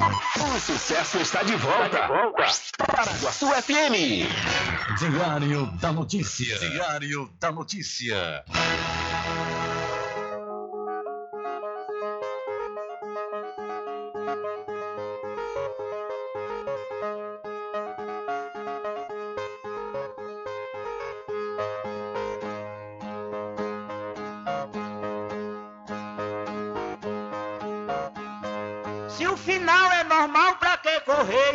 O sucesso está de volta. Para a sua FM. Diário da Notícia. Diário da Notícia.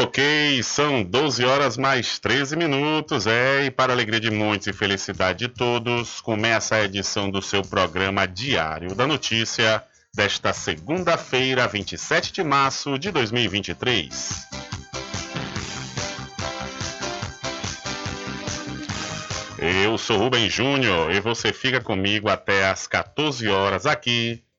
Ok, são 12 horas mais 13 minutos, é, e para alegria de muitos e felicidade de todos, começa a edição do seu programa Diário da Notícia desta segunda-feira, 27 de março de 2023. Eu sou Rubem Júnior e você fica comigo até às 14 horas aqui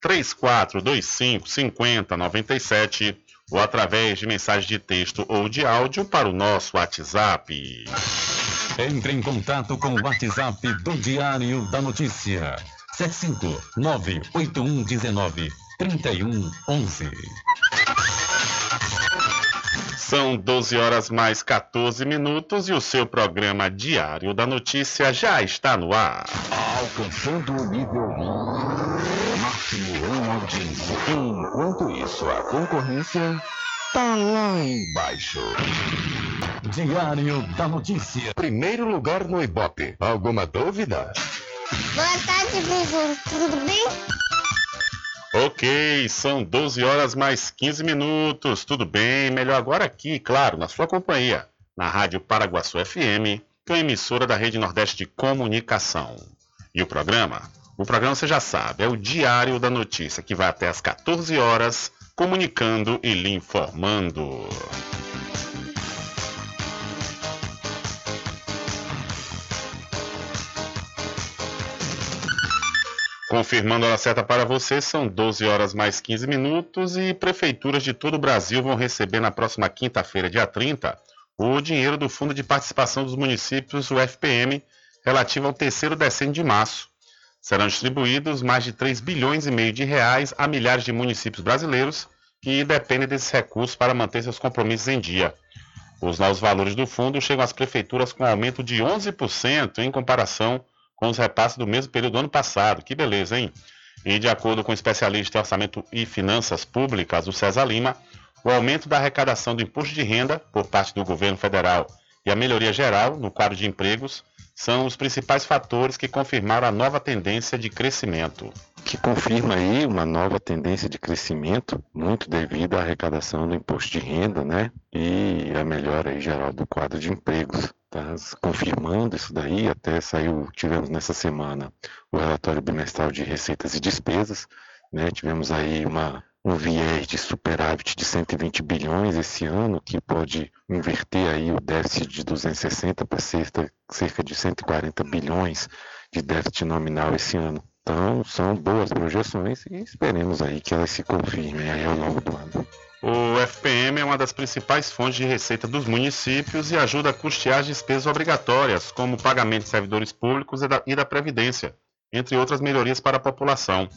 3425 5097 ou através de mensagem de texto ou de áudio para o nosso WhatsApp. Entre em contato com o WhatsApp do Diário da Notícia. 759-8119-3111. São 12 horas mais 14 minutos e o seu programa Diário da Notícia já está no ar. Alcançando o nível 1. Simulando audiência. Enquanto isso, a concorrência tá lá embaixo. Diário da Notícia. Primeiro lugar no Ibope. Alguma dúvida? Boa tarde, Vizinho. Tudo bem? Ok, são 12 horas mais 15 minutos. Tudo bem? Melhor agora aqui, claro, na sua companhia, na Rádio Paraguaçu FM, que é emissora da Rede Nordeste de Comunicação. E o programa o programa você já sabe, é o Diário da Notícia, que vai até às 14 horas, comunicando e lhe informando. Confirmando a certa para você, são 12 horas mais 15 minutos e prefeituras de todo o Brasil vão receber na próxima quinta-feira, dia 30, o dinheiro do Fundo de Participação dos Municípios, o FPM, relativo ao terceiro decênio de março. Serão distribuídos mais de 3 bilhões e meio de reais a milhares de municípios brasileiros que dependem desses recursos para manter seus compromissos em dia. Os novos valores do fundo chegam às prefeituras com aumento de 11% em comparação com os repasses do mesmo período do ano passado. Que beleza, hein? E de acordo com o especialista em orçamento e finanças públicas, o César Lima, o aumento da arrecadação do imposto de renda por parte do governo federal e a melhoria geral no quadro de empregos são os principais fatores que confirmaram a nova tendência de crescimento. Que confirma aí uma nova tendência de crescimento, muito devido à arrecadação do imposto de renda, né? E a melhora aí geral do quadro de empregos está confirmando isso daí. Até saiu, tivemos nessa semana o relatório bimestral de receitas e despesas, né? Tivemos aí uma, um viés de superávit de 120 bilhões esse ano, que pode inverter aí o déficit de 260 para cerca, cerca de 140 bilhões de déficit nominal esse ano. Então, são boas projeções e esperemos aí que elas se confirmem aí ao longo do ano. O FPM é uma das principais fontes de receita dos municípios e ajuda a custear as despesas obrigatórias, como pagamento de servidores públicos e da, e da Previdência, entre outras melhorias para a população.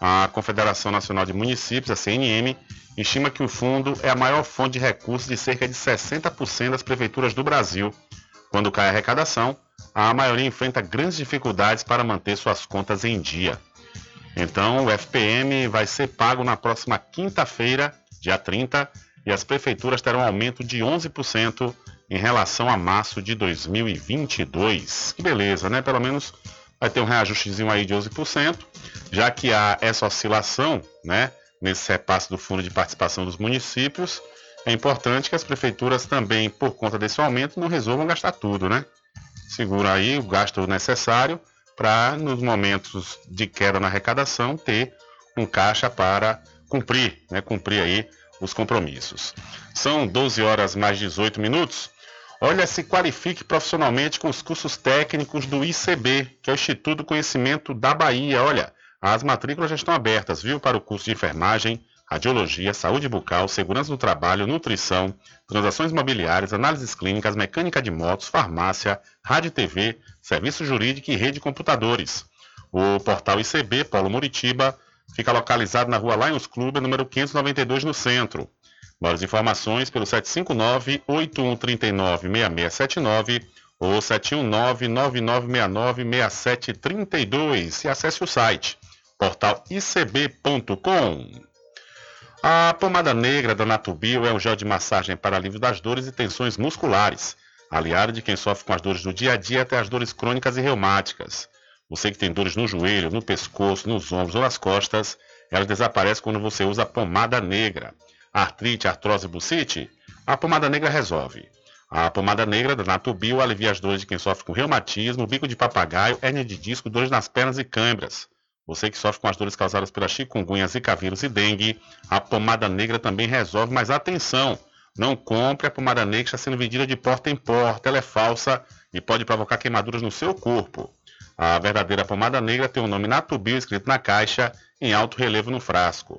A Confederação Nacional de Municípios, a CNM, estima que o fundo é a maior fonte de recursos de cerca de 60% das prefeituras do Brasil. Quando cai a arrecadação, a maioria enfrenta grandes dificuldades para manter suas contas em dia. Então, o FPM vai ser pago na próxima quinta-feira dia 30, e as prefeituras terão aumento de 11% em relação a março de 2022. Que beleza, né? Pelo menos vai ter um reajustezinho aí de 11%, já que há essa oscilação, né? Nesse repasse do Fundo de Participação dos Municípios, é importante que as prefeituras também, por conta desse aumento, não resolvam gastar tudo, né? Segura aí o gasto necessário para, nos momentos de queda na arrecadação, ter um caixa para cumprir, né, cumprir aí os compromissos. São 12 horas mais 18 minutos. Olha, se qualifique profissionalmente com os cursos técnicos do ICB, que é o Instituto do Conhecimento da Bahia. Olha, as matrículas já estão abertas, viu, para o curso de enfermagem, radiologia, saúde bucal, segurança do trabalho, nutrição, transações imobiliárias, análises clínicas, mecânica de motos, farmácia, rádio e TV, serviço jurídico e rede de computadores. O portal ICB Polo Muritiba Fica localizado na rua Lions Club, número 592, no centro. Maiores informações pelo 759-8139-6679 ou 719-9969-6732 e acesse o site portalicb.com. A pomada negra da Natubio é um gel de massagem para alívio das dores e tensões musculares, aliado de quem sofre com as dores do dia a dia até as dores crônicas e reumáticas. Você que tem dores no joelho, no pescoço, nos ombros ou nas costas, elas desaparecem quando você usa a pomada negra. Artrite, artrose, bucite? A pomada negra resolve. A pomada negra da Natubio alivia as dores de quem sofre com reumatismo, bico de papagaio, hérnia de disco, dores nas pernas e câimbras. Você que sofre com as dores causadas pela chikungunya, zika vírus e dengue, a pomada negra também resolve, mas atenção! Não compre a pomada negra está sendo vendida de porta em porta. Ela é falsa e pode provocar queimaduras no seu corpo. A verdadeira pomada negra tem o nome Natubio escrito na caixa em alto relevo no frasco.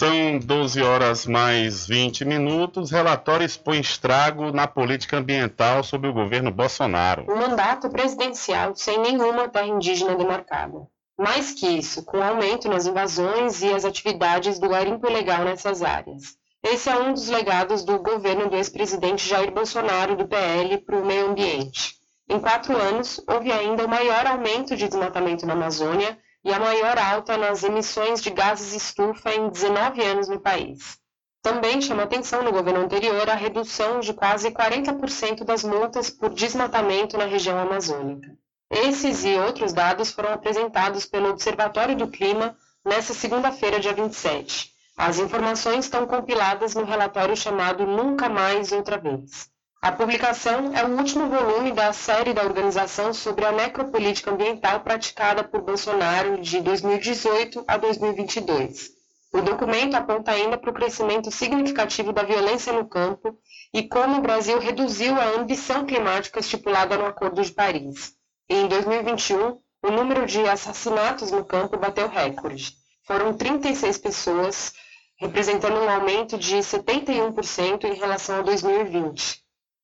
São 12 horas mais 20 minutos. Relatório expõe estrago na política ambiental sob o governo Bolsonaro. Um mandato presidencial sem nenhuma terra indígena demarcada. Mais que isso, com aumento nas invasões e as atividades do garimpo ilegal nessas áreas. Esse é um dos legados do governo do ex-presidente Jair Bolsonaro, do PL, para o meio ambiente. Em quatro anos, houve ainda o maior aumento de desmatamento na Amazônia e a maior alta nas emissões de gases estufa em 19 anos no país. Também chama atenção no governo anterior a redução de quase 40% das multas por desmatamento na região amazônica. Esses e outros dados foram apresentados pelo Observatório do Clima nesta segunda-feira, dia 27. As informações estão compiladas no relatório chamado Nunca Mais Outra Vez. A publicação é o último volume da série da organização sobre a necropolítica ambiental praticada por Bolsonaro de 2018 a 2022. O documento aponta ainda para o crescimento significativo da violência no campo e como o Brasil reduziu a ambição climática estipulada no Acordo de Paris. Em 2021, o número de assassinatos no campo bateu recorde. Foram 36 pessoas, representando um aumento de 71% em relação a 2020.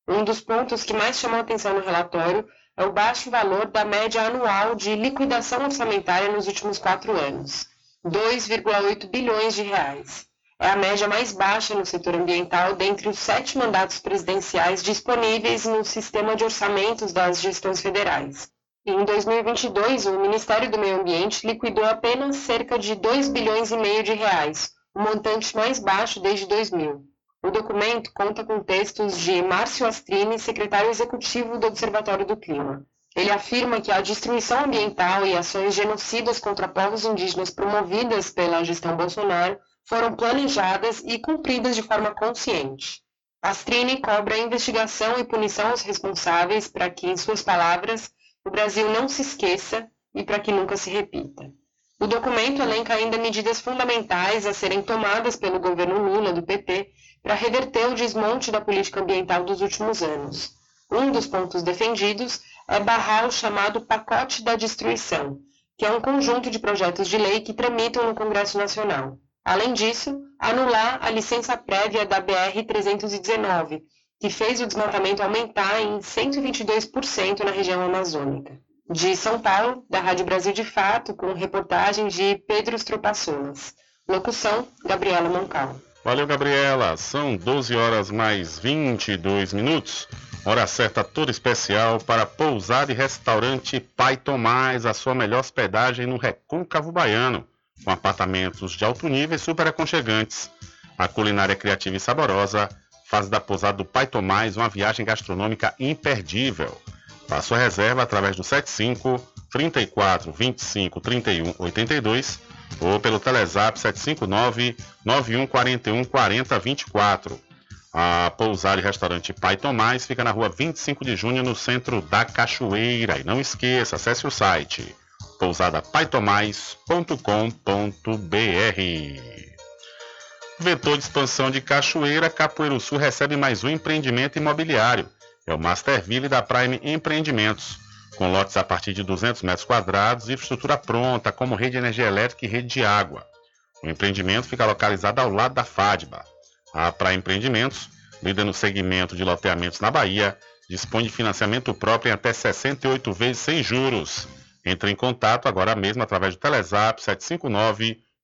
Um dos pontos que mais chamou atenção no relatório é o baixo valor da média anual de liquidação orçamentária nos últimos quatro anos, 2,8 bilhões de reais. É a média mais baixa no setor ambiental dentre os sete mandatos presidenciais disponíveis no sistema de orçamentos das gestões federais. Em 2022, o Ministério do Meio Ambiente liquidou apenas cerca de 2 bilhões e meio de reais, o montante mais baixo desde 2000. O documento conta com textos de Márcio Astrini, secretário executivo do Observatório do Clima. Ele afirma que a destruição ambiental e ações genocidas contra povos indígenas promovidas pela gestão Bolsonaro foram planejadas e cumpridas de forma consciente. Astrini cobra investigação e punição aos responsáveis para que, em suas palavras, o Brasil não se esqueça e para que nunca se repita. O documento elenca ainda medidas fundamentais a serem tomadas pelo governo Lula do PT para reverter o desmonte da política ambiental dos últimos anos. Um dos pontos defendidos é barrar o chamado pacote da destruição, que é um conjunto de projetos de lei que tramitam no Congresso Nacional. Além disso, anular a licença prévia da BR-319, que fez o desmatamento aumentar em 122% na região amazônica. De São Paulo, da Rádio Brasil de Fato, com reportagem de Pedro Stropaçolas. Locução, Gabriela Moncal. Valeu, Gabriela. São 12 horas mais 22 minutos. Hora certa toda especial para pousada e restaurante Pai Tomás, a sua melhor hospedagem no Recôncavo Baiano, com apartamentos de alto nível e super aconchegantes. A culinária criativa e saborosa faz da pousada do Pai Tomás uma viagem gastronômica imperdível. Faça sua reserva através do 75 34 25 31 82 ou pelo Telezap 759 9141 4024. A pousada e restaurante Pai Tomás fica na rua 25 de junho, no centro da Cachoeira. E não esqueça, acesse o site pousadapaitomais.com.br. Vetor de expansão de Cachoeira, Capoeiro Sul recebe mais um empreendimento imobiliário. É o Masterville da Prime Empreendimentos com lotes a partir de 200 metros quadrados e infraestrutura pronta, como rede de energia elétrica e rede de água. O empreendimento fica localizado ao lado da FADBA. A Praia Empreendimentos, líder no segmento de loteamentos na Bahia, dispõe de financiamento próprio em até 68 vezes sem juros. Entre em contato agora mesmo através do Telezap 759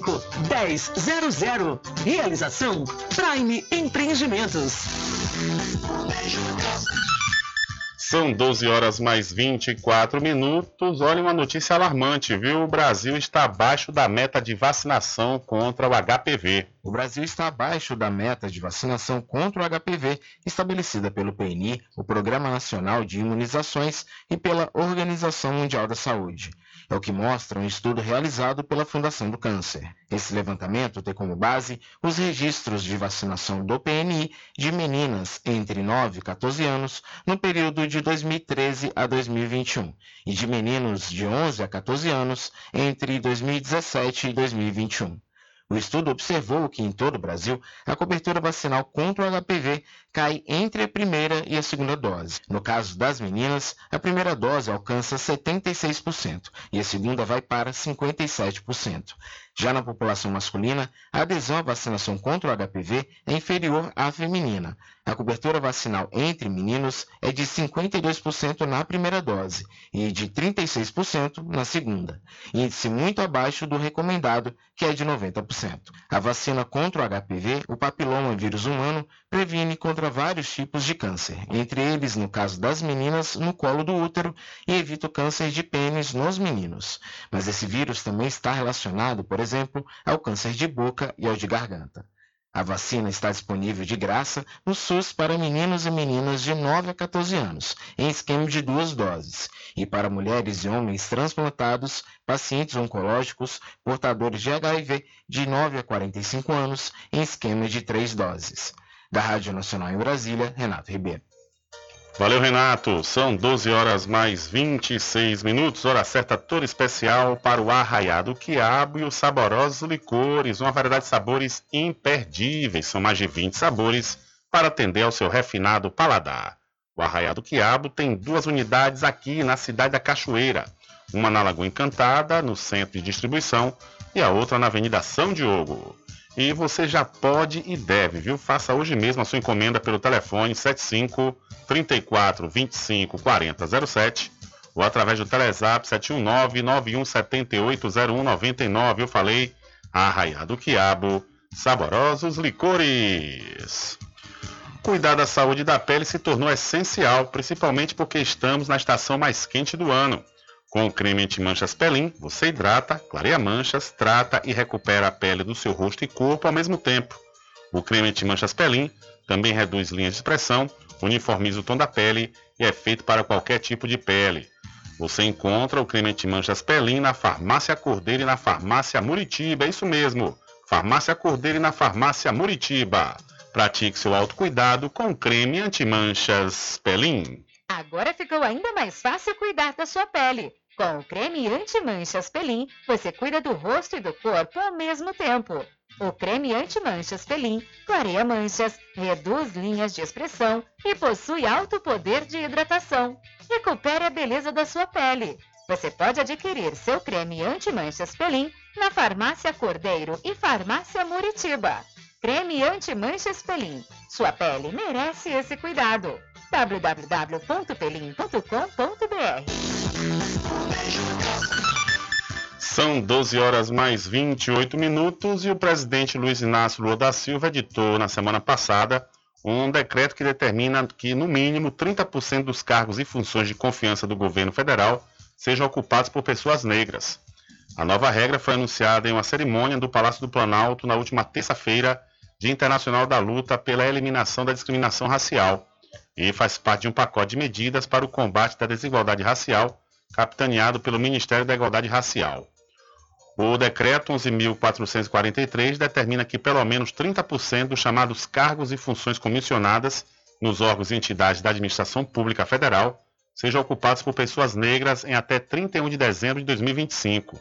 1000. Realização Prime Empreendimentos. São 12 horas mais 24 minutos. Olha uma notícia alarmante, viu? O Brasil está abaixo da meta de vacinação contra o HPV. O Brasil está abaixo da meta de vacinação contra o HPV estabelecida pelo PNI, o Programa Nacional de Imunizações, e pela Organização Mundial da Saúde. É o que mostra um estudo realizado pela Fundação do Câncer. Esse levantamento tem como base os registros de vacinação do PNI de meninas entre 9 e 14 anos no período de 2013 a 2021 e de meninos de 11 a 14 anos entre 2017 e 2021. O estudo observou que em todo o Brasil a cobertura vacinal contra o HPV cai entre a primeira e a segunda dose. No caso das meninas, a primeira dose alcança 76% e a segunda vai para 57%. Já na população masculina, a adesão à vacinação contra o HPV é inferior à feminina. A cobertura vacinal entre meninos é de 52% na primeira dose e de 36% na segunda, índice muito abaixo do recomendado, que é de 90%. A vacina contra o HPV, o papiloma vírus humano, previne contra vários tipos de câncer, entre eles, no caso das meninas, no colo do útero e evita o câncer de pênis nos meninos. Mas esse vírus também está relacionado, por exemplo, ao câncer de boca e ao de garganta. A vacina está disponível de graça no SUS para meninos e meninas de 9 a 14 anos, em esquema de duas doses, e para mulheres e homens transplantados, pacientes oncológicos, portadores de HIV de 9 a 45 anos, em esquema de três doses. Da Rádio Nacional em Brasília, Renato Ribeiro. Valeu, Renato. São 12 horas mais 26 minutos, hora certa toda especial para o arraiado quiabo e os saborosos licores, uma variedade de sabores imperdíveis. São mais de 20 sabores para atender ao seu refinado paladar. O arraiado quiabo tem duas unidades aqui na cidade da Cachoeira. Uma na Lagoa Encantada, no centro de distribuição, e a outra na Avenida São Diogo. E você já pode e deve, viu? Faça hoje mesmo a sua encomenda pelo telefone 75 34 25 40 07 ou através do Telezap 719 91 78 0199. Eu falei Arraiado Quiabo, saborosos licores. Cuidar da saúde da pele se tornou essencial, principalmente porque estamos na estação mais quente do ano. Com o creme anti-manchas Pelin, você hidrata, clareia manchas, trata e recupera a pele do seu rosto e corpo ao mesmo tempo. O creme anti-manchas Pelin também reduz linhas de expressão, uniformiza o tom da pele e é feito para qualquer tipo de pele. Você encontra o creme anti-manchas Pelin na Farmácia Cordeiro e na Farmácia Muritiba, é isso mesmo. Farmácia Cordeiro e na Farmácia Muritiba. Pratique seu autocuidado com creme anti-manchas Pelin. Agora ficou ainda mais fácil cuidar da sua pele. Com o creme anti-manchas Pelin, você cuida do rosto e do corpo ao mesmo tempo. O creme anti-manchas Pelin clareia manchas, reduz linhas de expressão e possui alto poder de hidratação. Recupere a beleza da sua pele. Você pode adquirir seu creme anti-manchas Pelin na Farmácia Cordeiro e Farmácia Muritiba. Creme anti-manchas Pelin. Sua pele merece esse cuidado. www.pelin.com.br são 12 horas mais 28 minutos e o presidente Luiz Inácio Lula da Silva editou na semana passada um decreto que determina que, no mínimo, 30% dos cargos e funções de confiança do governo federal sejam ocupados por pessoas negras. A nova regra foi anunciada em uma cerimônia do Palácio do Planalto na última terça-feira, Dia Internacional da Luta pela Eliminação da Discriminação Racial, e faz parte de um pacote de medidas para o combate da desigualdade racial, capitaneado pelo Ministério da Igualdade Racial. O decreto 11.443 determina que pelo menos 30% dos chamados cargos e funções comissionadas nos órgãos e entidades da administração pública federal sejam ocupados por pessoas negras em até 31 de dezembro de 2025.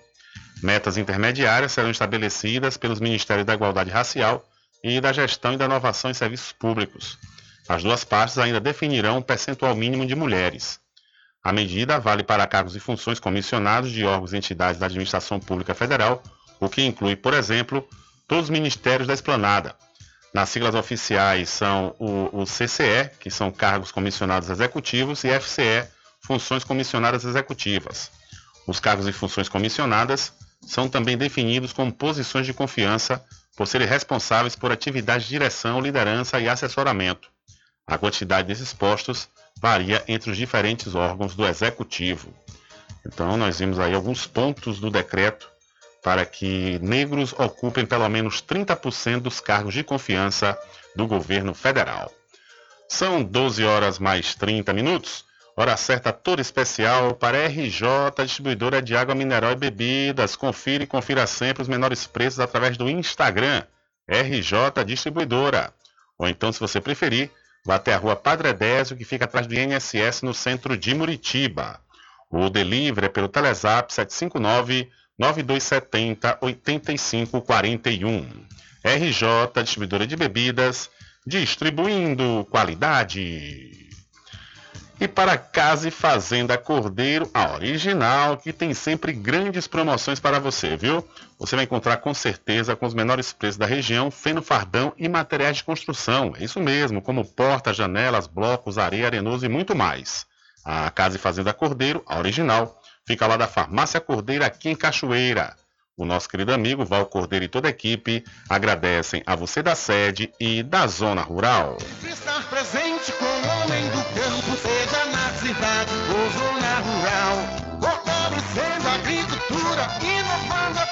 Metas intermediárias serão estabelecidas pelos Ministérios da Igualdade Racial e da Gestão e da Inovação em Serviços Públicos. As duas partes ainda definirão um percentual mínimo de mulheres. A medida vale para cargos e funções comissionados de órgãos e entidades da Administração Pública Federal, o que inclui, por exemplo, todos os ministérios da esplanada. Nas siglas oficiais são o, o CCE, que são cargos comissionados executivos, e FCE, funções comissionadas executivas. Os cargos e funções comissionadas são também definidos como posições de confiança por serem responsáveis por atividades de direção, liderança e assessoramento. A quantidade desses postos varia entre os diferentes órgãos do executivo. Então, nós vimos aí alguns pontos do decreto para que negros ocupem pelo menos 30% dos cargos de confiança do governo federal. São 12 horas mais 30 minutos. Hora certa toda especial para RJ, distribuidora de água mineral e bebidas. Confira e confira sempre os menores preços através do Instagram, RJ Distribuidora. Ou então, se você preferir, vá até a rua Padre Désio, que fica atrás do INSS no centro de Muritiba. O delivery é pelo Telezap 759 9270 8541. RJ Distribuidora de Bebidas, distribuindo qualidade. E para Casa e Fazenda Cordeiro, a original, que tem sempre grandes promoções para você, viu? Você vai encontrar com certeza com os menores preços da região, feno fardão e materiais de construção. É isso mesmo, como portas, janelas, blocos, areia, arenoso e muito mais. A Casa e Fazenda Cordeiro, a original, fica lá da Farmácia Cordeiro, aqui em Cachoeira. O nosso querido amigo Val Cordeiro e toda a equipe agradecem a você da sede e da zona rural. Estar presente com o homem do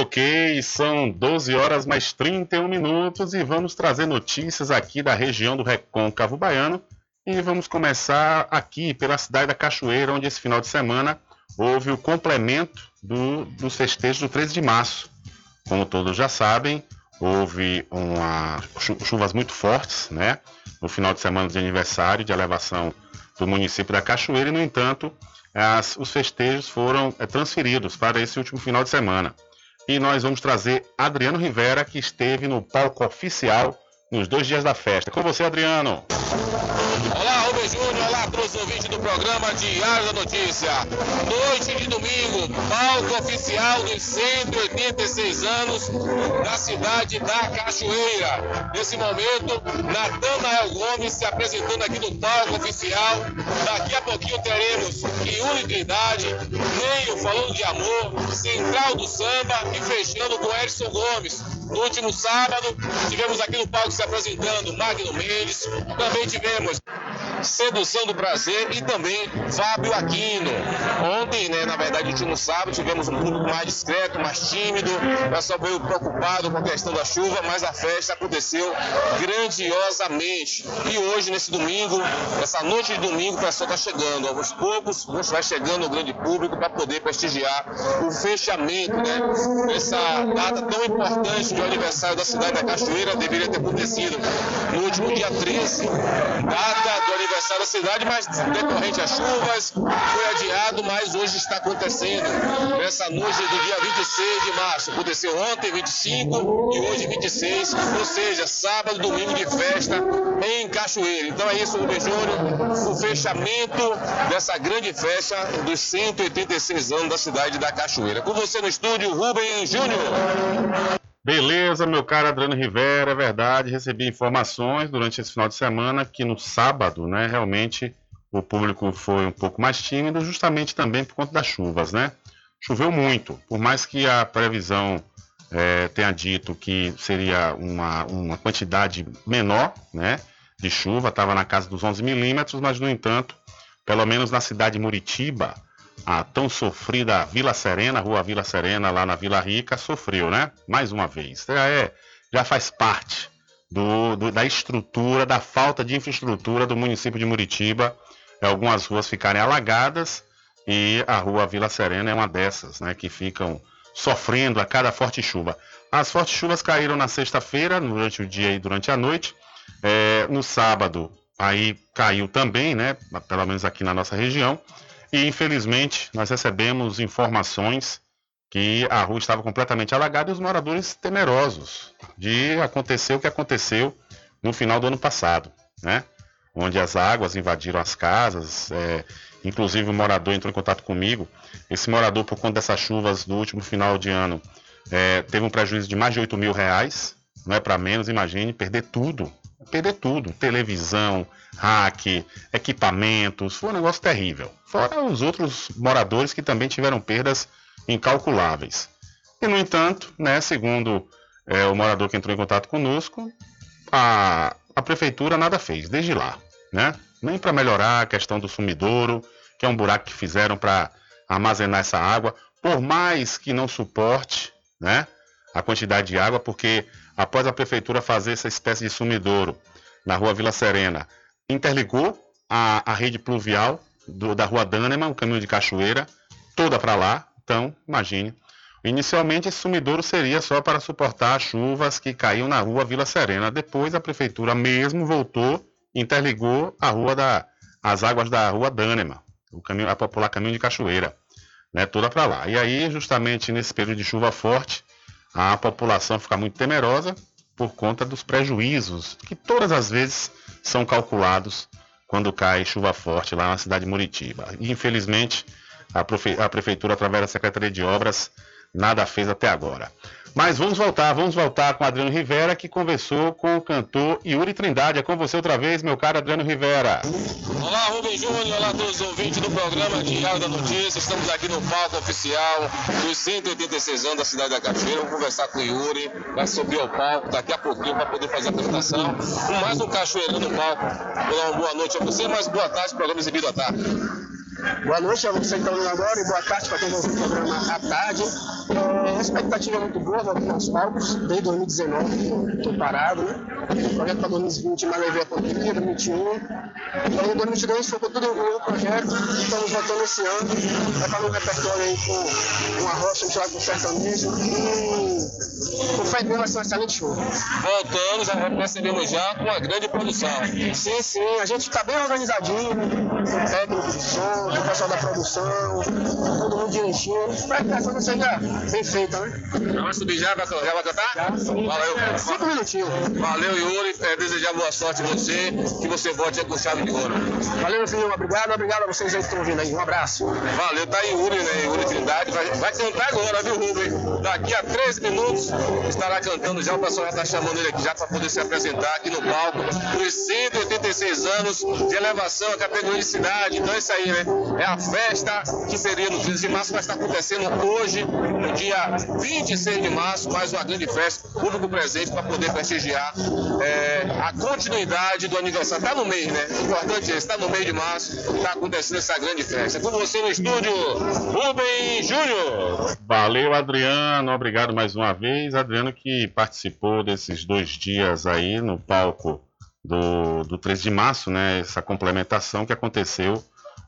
Ok, são 12 horas mais 31 minutos e vamos trazer notícias aqui da região do Recôncavo Baiano. E vamos começar aqui pela cidade da Cachoeira, onde esse final de semana houve o complemento do, dos festejos do 13 de março. Como todos já sabem, houve uma, chuvas muito fortes, né? No final de semana de aniversário de elevação do município da Cachoeira, e no entanto, as, os festejos foram é, transferidos para esse último final de semana. E nós vamos trazer Adriano Rivera, que esteve no palco oficial nos dois dias da festa. Com você, Adriano. Olá, Rubens Júnior. Olá, todos os ouvintes do programa Diário da Notícia. Noite de domingo, palco oficial dos 186 anos da cidade da Cachoeira. Nesse momento, Natanael Gomes se apresentando aqui no palco oficial. Daqui a pouquinho teremos Yuri Trindade, Neio falando de amor, Central do Samba e fechando com Edson Gomes. No último sábado, tivemos aqui no palco se apresentando Magno Mendes, também tivemos Sedução do Prazer e também Fábio Aquino. Ontem, né, na verdade, último sábado, tivemos um público mais discreto, mais tímido, o pessoal veio preocupado com a questão da chuva, mas a festa aconteceu grandiosamente. E hoje, nesse domingo, essa noite de domingo, o pessoal está chegando. Aos poucos, vai chegando o grande público para poder prestigiar o fechamento, né? Essa data tão importante do aniversário da cidade da Cachoeira deveria ter acontecido no último dia 13, data do aniversário da cidade, mas decorrente às chuvas, foi adiado, mas hoje está acontecendo. Nessa noite do dia 26 de março. Aconteceu ontem, 25, e hoje, 26, ou seja, sábado, domingo de festa em Cachoeira. Então é isso, Rubem Júnior, o fechamento dessa grande festa dos 186 anos da cidade da Cachoeira. Com você no estúdio, Rubem Júnior. Beleza, meu caro Adriano Rivera, é verdade, recebi informações durante esse final de semana que no sábado, né, realmente o público foi um pouco mais tímido, justamente também por conta das chuvas, né? Choveu muito, por mais que a previsão é, tenha dito que seria uma, uma quantidade menor, né, de chuva, estava na casa dos 11 milímetros, mas no entanto, pelo menos na cidade de Muritiba, a tão sofrida Vila Serena, Rua Vila Serena, lá na Vila Rica, sofreu, né? Mais uma vez. Já, é, já faz parte do, do, da estrutura, da falta de infraestrutura do município de Muritiba. Algumas ruas ficarem alagadas e a rua Vila Serena é uma dessas, né, que ficam sofrendo a cada forte chuva. As fortes chuvas caíram na sexta-feira, durante o dia e durante a noite. É, no sábado, aí caiu também, né, pelo menos aqui na nossa região. E infelizmente nós recebemos informações que a rua estava completamente alagada e os moradores temerosos de acontecer o que aconteceu no final do ano passado, né? Onde as águas invadiram as casas, é, inclusive o morador entrou em contato comigo. Esse morador, por conta dessas chuvas do último final de ano, é, teve um prejuízo de mais de 8 mil reais, não é para menos, imagine, perder tudo, perder tudo, televisão, hack, equipamentos, foi um negócio terrível. Fora os outros moradores que também tiveram perdas incalculáveis. E, no entanto, né, segundo é, o morador que entrou em contato conosco, a, a prefeitura nada fez, desde lá. Né? Nem para melhorar a questão do sumidouro, que é um buraco que fizeram para armazenar essa água, por mais que não suporte né, a quantidade de água, porque após a prefeitura fazer essa espécie de sumidouro na rua Vila Serena, interligou a, a rede pluvial do, da rua Dânema, o caminho de Cachoeira, toda para lá, então, imagine. Inicialmente, esse sumidouro seria só para suportar as chuvas que caíam na rua Vila Serena. Depois, a prefeitura mesmo voltou interligou a rua da, as águas da rua Dânema, o caminho, a popular caminho de Cachoeira, né, toda para lá. E aí, justamente nesse período de chuva forte, a população fica muito temerosa por conta dos prejuízos que todas as vezes são calculados quando cai chuva forte lá na cidade de Muritiba. E, infelizmente, a, prefe... a Prefeitura, através da Secretaria de Obras, nada fez até agora. Mas vamos voltar, vamos voltar com Adriano Rivera, que conversou com o cantor Yuri Trindade. É com você outra vez, meu caro Adriano Rivera. Olá, Rubem Júnior, olá a todos os ouvintes do programa Diário da Notícia. Estamos aqui no palco oficial dos 186 anos da cidade da Cachoeira. Vamos conversar com o Yuri, vai subir ao palco daqui a pouquinho para poder fazer a apresentação. Mais um cachoeirão no palco. Uma boa noite a você, mas boa tarde, programa exibido à tarde. Boa noite a você que está ouvindo agora e boa tarde para quem vai ouvir o programa à tarde. É, a expectativa é muito boa, vou aos palcos, desde 2019, estou parado, né? O projeto para 2020, mas levei a pandemia, 2021. Então, em 2022 focou tudo um projeto, estamos voltando esse ano, vai fazer um repertório aí com uma rocha misturada com sertanejo e com fé em Deus vai ser um excelente show. Voltando, já recebemos já com uma grande produção. Sim, sim, a gente está bem organizadinho, com técnico de som, o pessoal da produção, todo mundo direitinho, para que a coisa seja bem feita, né? Já vai subir já? Vai, já vai cantar? Já, sim. Valeu. Cinco minutinhos. Valeu, Yuri. É, desejar boa sorte a você, que você volte com chave de ouro. Valeu, filho. Obrigado, obrigado a vocês aí que estão ouvindo aí. Um abraço. Valeu, tá aí Yuri, né? Yuri Trindade. Vai, vai cantar agora, viu, Rubem? Daqui a 13 minutos estará cantando já. O pessoal já está chamando ele aqui já para poder se apresentar aqui no palco dos 186 anos de elevação à categoria de cidade. Então é isso aí, né? É a festa que seria no 15 de março, vai estar acontecendo hoje, no dia 26 de março, mais uma grande festa, público presente para poder prestigiar é, a continuidade do aniversário. Está no mês, né? O importante é está no mês de março, está acontecendo essa grande festa. Com você no estúdio, Rubem Júnior. Valeu, Adriano. Obrigado mais uma vez. Adriano que participou desses dois dias aí no palco do, do 13 de março, né? Essa complementação que aconteceu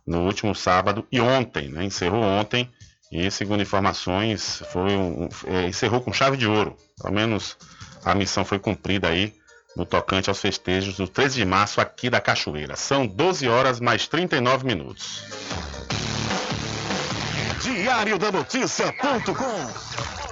no último sábado e ontem, né? Encerrou ontem e, segundo informações, foi um, é, encerrou com chave de ouro. Pelo menos a missão foi cumprida aí no tocante aos festejos do 13 de março aqui da Cachoeira. São 12 horas mais 39 minutos. Diário da Notícia.com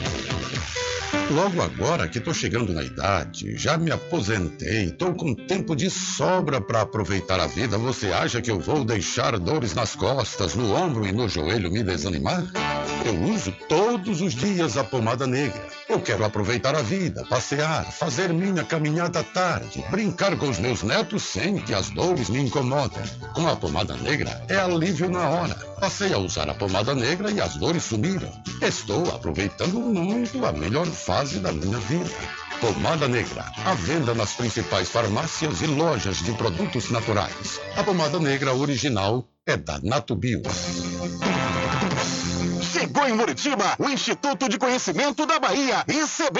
Logo agora que tô chegando na idade, já me aposentei, tô com tempo de sobra para aproveitar a vida, você acha que eu vou deixar dores nas costas, no ombro e no joelho me desanimar? Eu uso todos os dias a pomada negra. Eu quero aproveitar a vida, passear, fazer minha caminhada à tarde, brincar com os meus netos sem que as dores me incomodem. Com a pomada negra é alívio na hora Passei a usar a pomada negra e as dores sumiram. Estou aproveitando muito a melhor fase da minha vida. Pomada Negra, à venda nas principais farmácias e lojas de produtos naturais. A pomada negra original é da Natubio. Chegou em Muritiba o Instituto de Conhecimento da Bahia, ICB.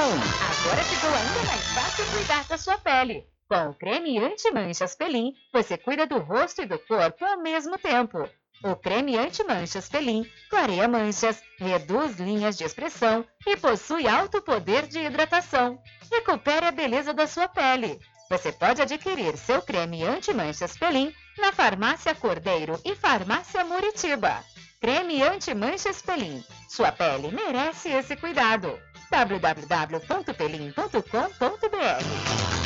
Agora ficou ainda mais fácil cuidar da sua pele. Com o creme anti-manchas Pelin, você cuida do rosto e do corpo ao mesmo tempo. O creme anti-manchas Pelin clareia manchas, reduz linhas de expressão e possui alto poder de hidratação. Recupere a beleza da sua pele. Você pode adquirir seu creme anti-manchas Pelin na Farmácia Cordeiro e Farmácia Muritiba. Creme anti-manchas Pelin. Sua pele merece esse cuidado www.pelim.com.br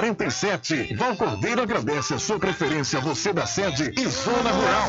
1147. Val Cordeiro agradece a sua preferência, você da sede e Zona Rural.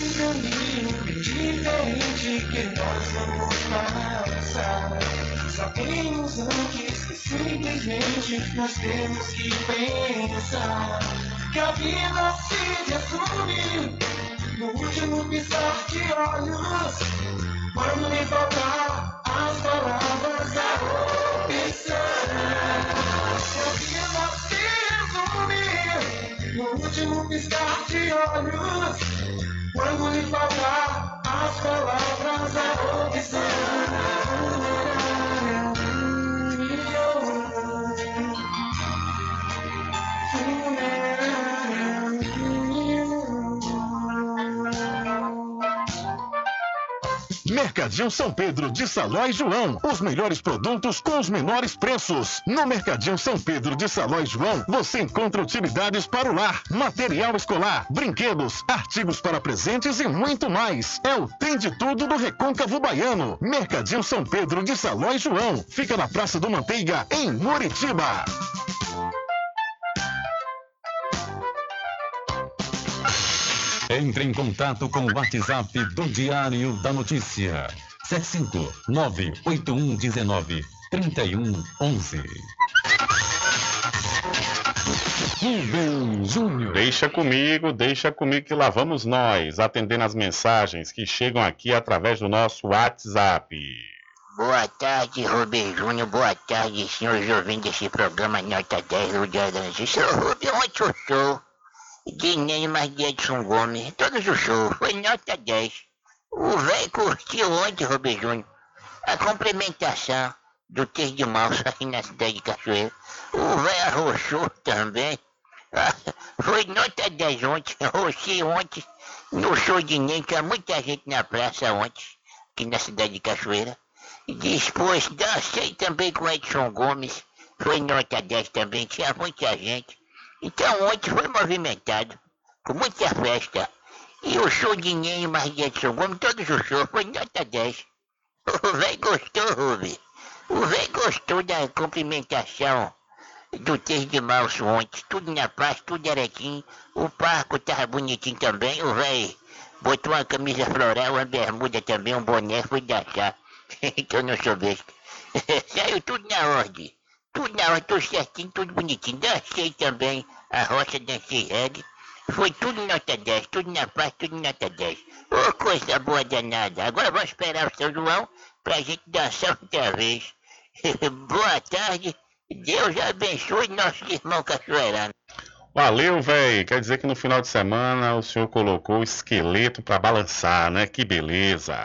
Um caminho diferente que nós vamos passar. Sabemos antes que simplesmente nós temos que pensar que a vida se resume no último piscar de olhos. Quando me faltar as palavras, a opção. Que a vida se resume no último piscar de olhos. Quando lhe faltar as palavras, a opção. Mercadinho São Pedro de Saló e João. Os melhores produtos com os menores preços. No Mercadinho São Pedro de Saló e João, você encontra utilidades para o lar, material escolar, brinquedos, artigos para presentes e muito mais. É o Tem de Tudo do Recôncavo Baiano. Mercadinho São Pedro de Saló e João. Fica na Praça do Manteiga, em Muritiba. Entre em contato com o WhatsApp do Diário da Notícia. 759-8119-3111. Rubem Júnior. Deixa comigo, deixa comigo que lá vamos nós, atendendo as mensagens que chegam aqui através do nosso WhatsApp. Boa tarde, Rubem Júnior. Boa tarde, senhores ouvintes desse programa Nota 10 do Diário da Notícia. Rubem, ontem o show. Dinheiro mais de Edson Gomes. Todos os shows. Foi nota 10. O velho curtiu ontem, Rubem Júnior. A complementação. do Terço de Março aqui na cidade de Cachoeira. O velho arrochou também. Foi nota 10 ontem, arrochei ontem no show de Ney, tinha muita gente na praça ontem, aqui na cidade de Cachoeira. Depois dancei também com Edson Gomes, foi nota 10 também, tinha muita gente. Então ontem foi movimentado, com muita festa. E o show de e mais de Edson Gomes, todos os shows, foi nota 10. O velho gostou, Rubi. O velho gostou da cumprimentação do Terço de Março ontem. Tudo na praça, tudo direitinho. O parco tava bonitinho também. O velho botou uma camisa floral, uma bermuda também, um boné, foi dançar. que eu não sou besta. Saiu tudo na ordem. Tudo na ordem, tudo certinho, tudo bonitinho. Dancei também a roça, dancei reggae. Foi tudo nota 10, tudo na praça, tudo nota 10. Ô, coisa boa danada. Agora vamos esperar o São João pra gente dançar outra vez. boa tarde. Deus abençoe nosso irmão cachoeirano. Valeu, velho. Quer dizer que no final de semana o senhor colocou o esqueleto pra balançar, né? Que beleza.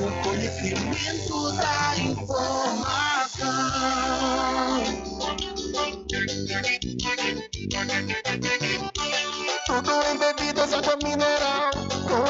o conhecimento da informação. Tudo em bebidas, água mineral,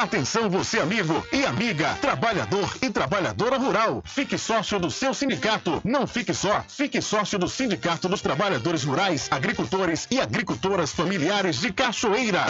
Atenção você amigo e amiga, trabalhador e trabalhadora rural. Fique sócio do seu sindicato. Não fique só, fique sócio do Sindicato dos Trabalhadores Rurais, Agricultores e Agricultoras Familiares de Cachoeira.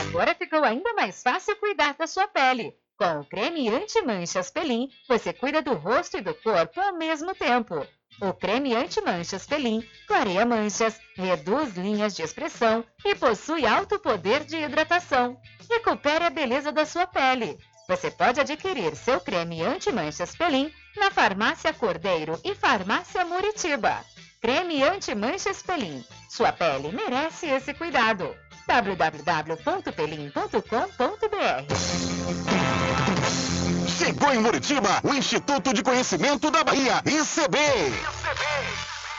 Agora ficou ainda mais fácil cuidar da sua pele. Com o creme anti-manchas Pelin, você cuida do rosto e do corpo ao mesmo tempo. O creme anti-manchas Pelin clareia manchas, reduz linhas de expressão e possui alto poder de hidratação. Recupere a beleza da sua pele. Você pode adquirir seu creme anti-manchas Pelin na Farmácia Cordeiro e Farmácia Muritiba. Creme anti-manchas Pelin. Sua pele merece esse cuidado. www.pelin.com.br Chegou em Muritiba o Instituto de Conhecimento da Bahia, ICB.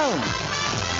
down.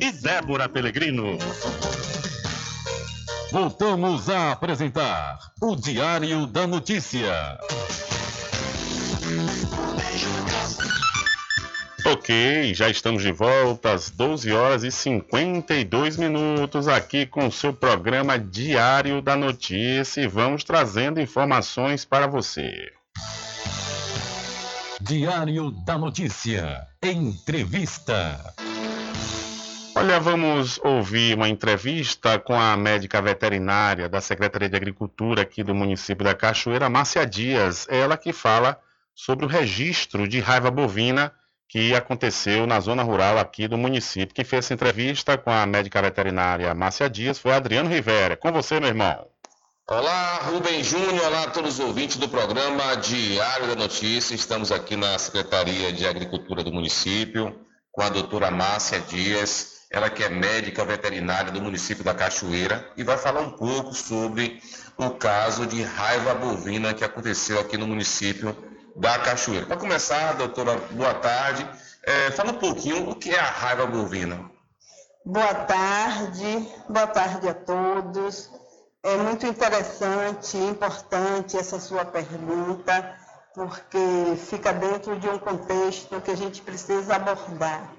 e Débora Pelegrino. Voltamos a apresentar o Diário da Notícia. Ok, já estamos de volta às 12 horas e 52 minutos aqui com o seu programa Diário da Notícia e vamos trazendo informações para você. Diário da Notícia. Entrevista. Olha, vamos ouvir uma entrevista com a médica veterinária da Secretaria de Agricultura aqui do município da Cachoeira, Márcia Dias. Ela que fala sobre o registro de raiva bovina que aconteceu na zona rural aqui do município. Quem fez essa entrevista com a médica veterinária Márcia Dias foi Adriano Rivera. Com você, meu irmão. Olá, Rubem Júnior, olá a todos os ouvintes do programa Diário da Notícia. Estamos aqui na Secretaria de Agricultura do município com a doutora Márcia Dias, ela que é médica veterinária do município da Cachoeira e vai falar um pouco sobre o caso de raiva bovina que aconteceu aqui no município da Cachoeira. Para começar, doutora, boa tarde. É, fala um pouquinho o que é a raiva bovina. Boa tarde, boa tarde a todos. É muito interessante e importante essa sua pergunta, porque fica dentro de um contexto que a gente precisa abordar.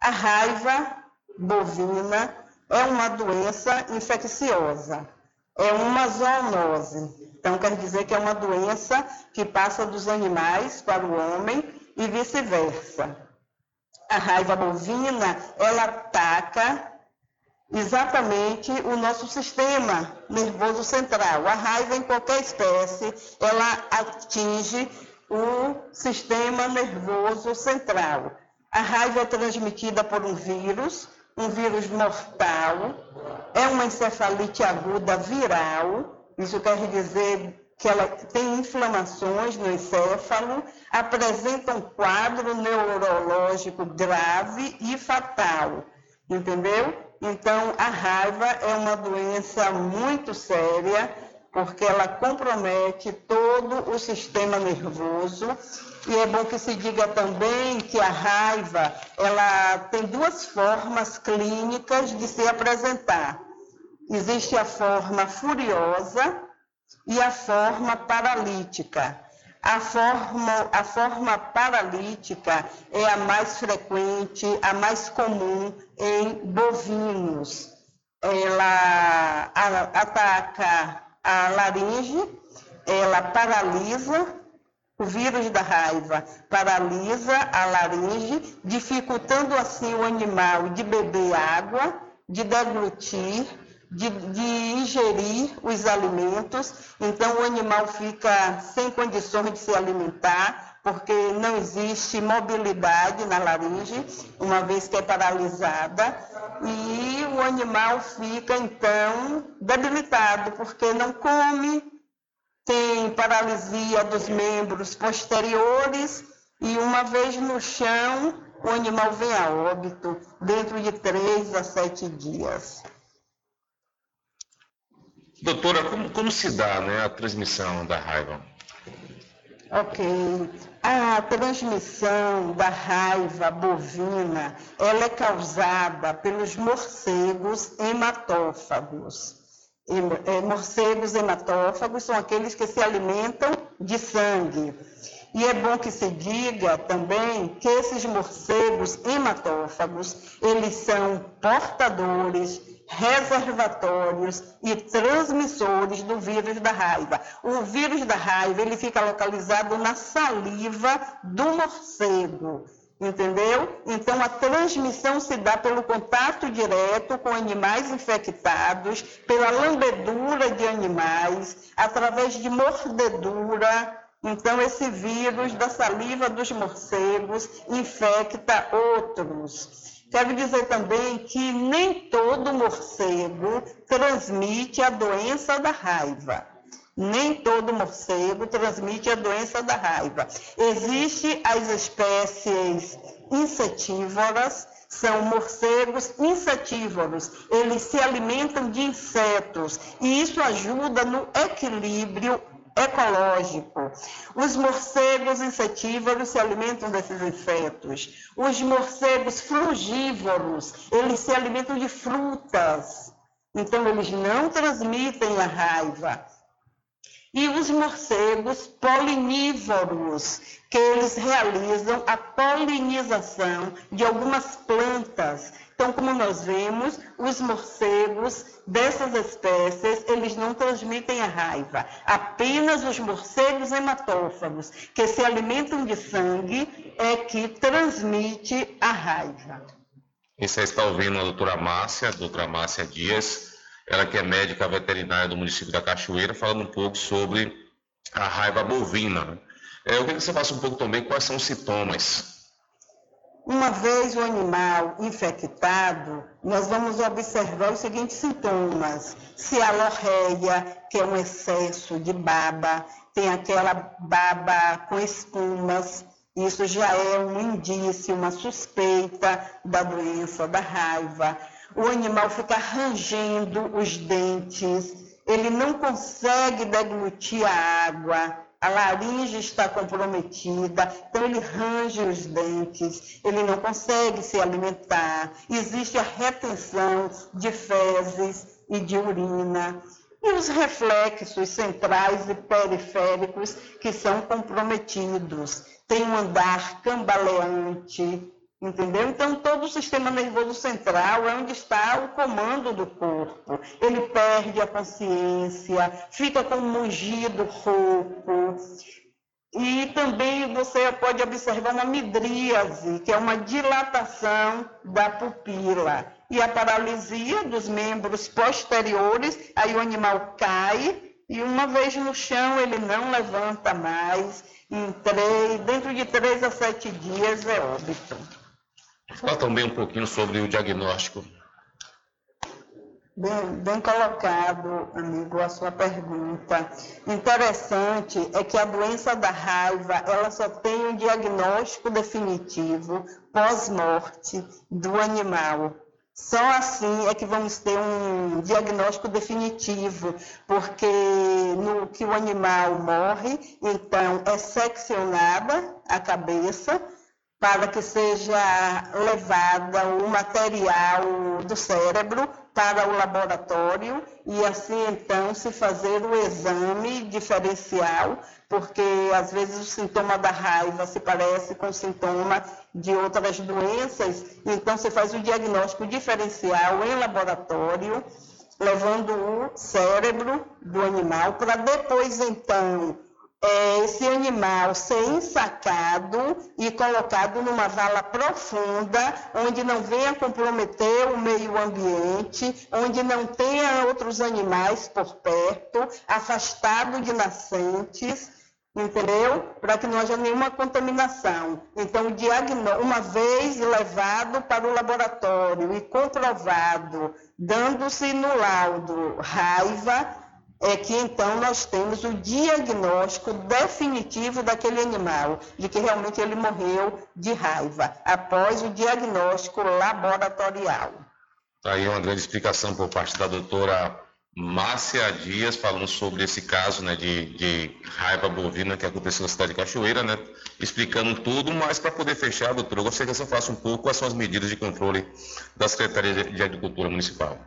A raiva bovina é uma doença infecciosa, é uma zoonose. Então, quer dizer que é uma doença que passa dos animais para o homem e vice-versa. A raiva bovina, ela ataca exatamente o nosso sistema nervoso central. A raiva em qualquer espécie, ela atinge o sistema nervoso central. A raiva é transmitida por um vírus, um vírus mortal, é uma encefalite aguda viral, isso quer dizer que ela tem inflamações no encéfalo, apresenta um quadro neurológico grave e fatal, entendeu? Então, a raiva é uma doença muito séria, porque ela compromete todo o sistema nervoso. E é bom que se diga também que a raiva, ela tem duas formas clínicas de se apresentar. Existe a forma furiosa e a forma paralítica. A forma, a forma paralítica é a mais frequente, a mais comum em bovinos. Ela ataca a laringe, ela paralisa, o vírus da raiva paralisa a laringe, dificultando assim o animal de beber água, de deglutir, de, de, ingerir os alimentos, então o animal fica sem condições de se alimentar, porque não existe mobilidade na laringe, uma vez que é paralisada, e o animal fica então debilitado, porque não come, tem paralisia dos membros posteriores, e uma vez no chão, o animal vem a óbito dentro de três a sete dias. Doutora, como, como se dá né, a transmissão da raiva? Ok. A transmissão da raiva bovina ela é causada pelos morcegos hematófagos. É, morcegos hematófagos são aqueles que se alimentam de sangue. E é bom que se diga também que esses morcegos hematófagos, eles são portadores reservatórios e transmissores do vírus da raiva. O vírus da raiva ele fica localizado na saliva do morcego. Entendeu? Então a transmissão se dá pelo contato direto com animais infectados, pela lambedura de animais, através de mordedura. Então esse vírus da saliva dos morcegos infecta outros. Quero dizer também que nem todo morcego transmite a doença da raiva. Nem todo morcego transmite a doença da raiva. Existem as espécies insetívoras, são morcegos insetívoros. Eles se alimentam de insetos e isso ajuda no equilíbrio ecológico. Os morcegos insetívoros se alimentam desses insetos. Os morcegos frugívoros, eles se alimentam de frutas. Então, eles não transmitem a raiva. E os morcegos polinívoros, que eles realizam a polinização de algumas plantas então, como nós vemos, os morcegos dessas espécies, eles não transmitem a raiva. Apenas os morcegos hematófagos, que se alimentam de sangue, é que transmite a raiva. E você está ouvindo a doutora Márcia, a doutora Márcia Dias, ela que é médica veterinária do município da Cachoeira, falando um pouco sobre a raiva bovina. Né? É, eu queria que você faça um pouco também quais são os sintomas uma vez o animal infectado, nós vamos observar os seguintes sintomas. Se a lorreia, que é um excesso de baba, tem aquela baba com espumas, isso já é um indício, uma suspeita da doença da raiva. O animal fica rangendo os dentes, ele não consegue deglutir a água, a laringe está comprometida, então ele range os dentes, ele não consegue se alimentar, existe a retenção de fezes e de urina. E os reflexos centrais e periféricos que são comprometidos. Tem um andar cambaleante, Entendeu? Então, todo o sistema nervoso central é onde está o comando do corpo. Ele perde a consciência, fica com um mugido rouco. E também você pode observar uma midríase, que é uma dilatação da pupila. E a paralisia dos membros posteriores, aí o animal cai e uma vez no chão ele não levanta mais. Em três, dentro de três a sete dias é óbito. Fala também um pouquinho sobre o diagnóstico. Bem, bem colocado, amigo, a sua pergunta. Interessante é que a doença da raiva, ela só tem um diagnóstico definitivo pós-morte do animal. Só assim é que vamos ter um diagnóstico definitivo, porque no que o animal morre, então é seccionada a cabeça para que seja levada o material do cérebro para o laboratório e assim então se fazer o exame diferencial, porque às vezes o sintoma da raiva se parece com o sintoma de outras doenças, então se faz o diagnóstico diferencial em laboratório, levando o cérebro do animal para depois então é, esse animal ser ensacado e colocado numa vala profunda, onde não venha comprometer o meio ambiente, onde não tenha outros animais por perto, afastado de nascentes, entendeu? Para que não haja nenhuma contaminação. Então, uma vez levado para o laboratório e comprovado, dando-se no laudo raiva, é que então nós temos o diagnóstico definitivo daquele animal, de que realmente ele morreu de raiva, após o diagnóstico laboratorial. Está aí uma grande explicação por parte da doutora Márcia Dias, falando sobre esse caso né, de, de raiva bovina que aconteceu na cidade de Cachoeira, né, explicando tudo, mas para poder fechar, doutora, eu gostaria que você falasse um pouco quais são as medidas de controle da Secretaria de Agricultura Municipal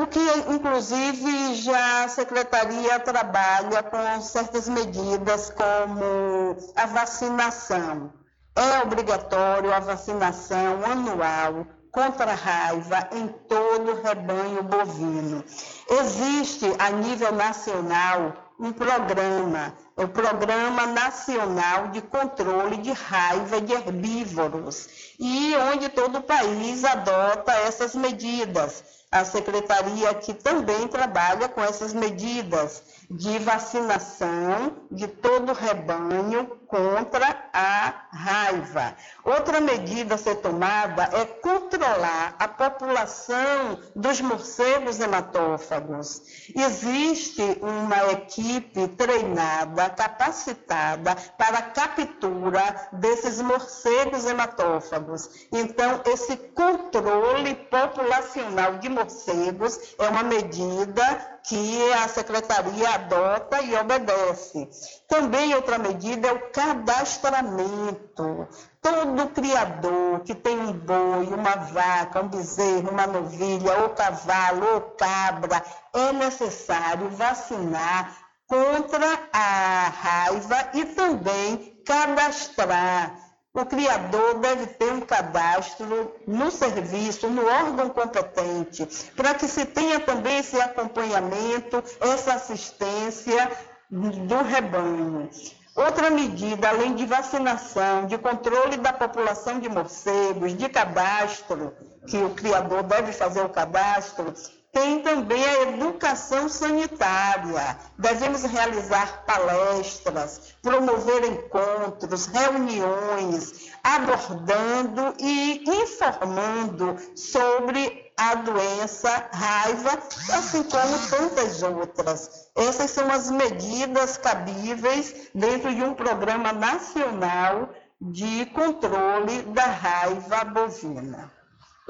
o que inclusive já a secretaria trabalha com certas medidas como a vacinação. É obrigatório a vacinação anual contra a raiva em todo o rebanho bovino. Existe a nível nacional um programa, o Programa Nacional de Controle de Raiva de Herbívoros, e onde todo o país adota essas medidas a secretaria aqui também trabalha com essas medidas de vacinação de todo o rebanho contra a raiva. Outra medida a ser tomada é controlar a população dos morcegos hematófagos. Existe uma equipe treinada, capacitada para a captura desses morcegos hematófagos. Então, esse controle populacional de morcegos é uma medida que a secretaria adota e obedece. Também outra medida é o cadastramento. Todo criador que tem um boi, uma vaca, um bezerro, uma novilha, ou cavalo, ou cabra, é necessário vacinar contra a raiva e também cadastrar o criador deve ter um cadastro no serviço, no órgão competente, para que se tenha também esse acompanhamento, essa assistência do rebanho. Outra medida, além de vacinação, de controle da população de morcegos, de cadastro, que o criador deve fazer o cadastro, tem também a educação sanitária. Devemos realizar palestras, promover encontros, reuniões, abordando e informando sobre a doença raiva, assim como tantas outras. Essas são as medidas cabíveis dentro de um programa nacional de controle da raiva bovina.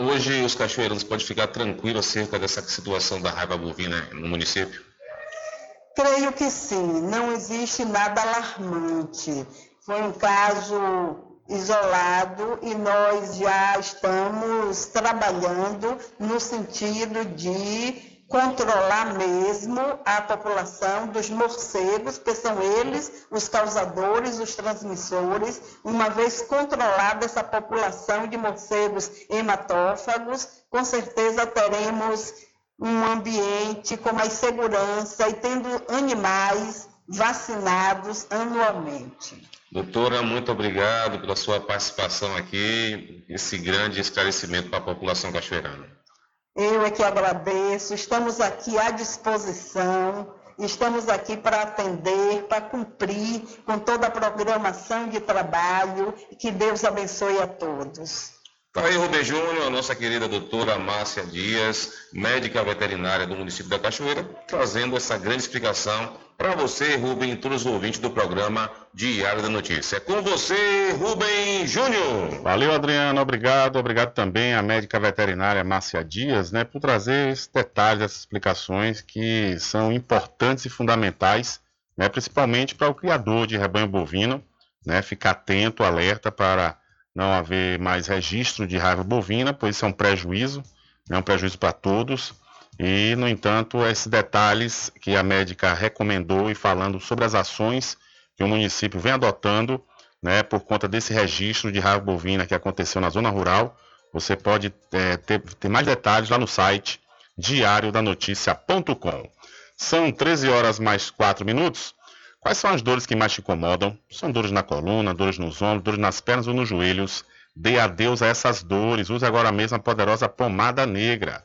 Hoje os cachoeiros podem ficar tranquilos acerca dessa situação da raiva bovina no município? Creio que sim, não existe nada alarmante. Foi um caso isolado e nós já estamos trabalhando no sentido de controlar mesmo a população dos morcegos, que são eles os causadores, os transmissores. Uma vez controlada essa população de morcegos hematófagos, com certeza teremos um ambiente com mais segurança e tendo animais vacinados anualmente. Doutora, muito obrigado pela sua participação aqui, esse grande esclarecimento para a população cachoeirana. Eu é que agradeço, estamos aqui à disposição, estamos aqui para atender, para cumprir com toda a programação de trabalho. Que Deus abençoe a todos. Tá aí, Rubem Júnior, a nossa querida doutora Márcia Dias, médica veterinária do município da Cachoeira, trazendo essa grande explicação para você, Rubem, e todos os ouvintes do programa Diário da Notícia. É com você, Rubem Júnior. Valeu, Adriano. Obrigado. Obrigado também à médica veterinária Márcia Dias, né, por trazer esses detalhes, essas explicações que são importantes e fundamentais, né, principalmente para o criador de rebanho bovino, né, ficar atento, alerta para não haver mais registro de raiva bovina, pois isso é um prejuízo, é né, um prejuízo para todos. E, no entanto, esses detalhes que a médica recomendou e falando sobre as ações que o município vem adotando, né, por conta desse registro de raiva bovina que aconteceu na zona rural, você pode é, ter, ter mais detalhes lá no site diariodanoticia.com. São 13 horas mais 4 minutos. Quais são as dores que mais te incomodam? São dores na coluna, dores nos ombros, dores nas pernas ou nos joelhos? Dê adeus a essas dores. Use agora mesmo a poderosa pomada negra.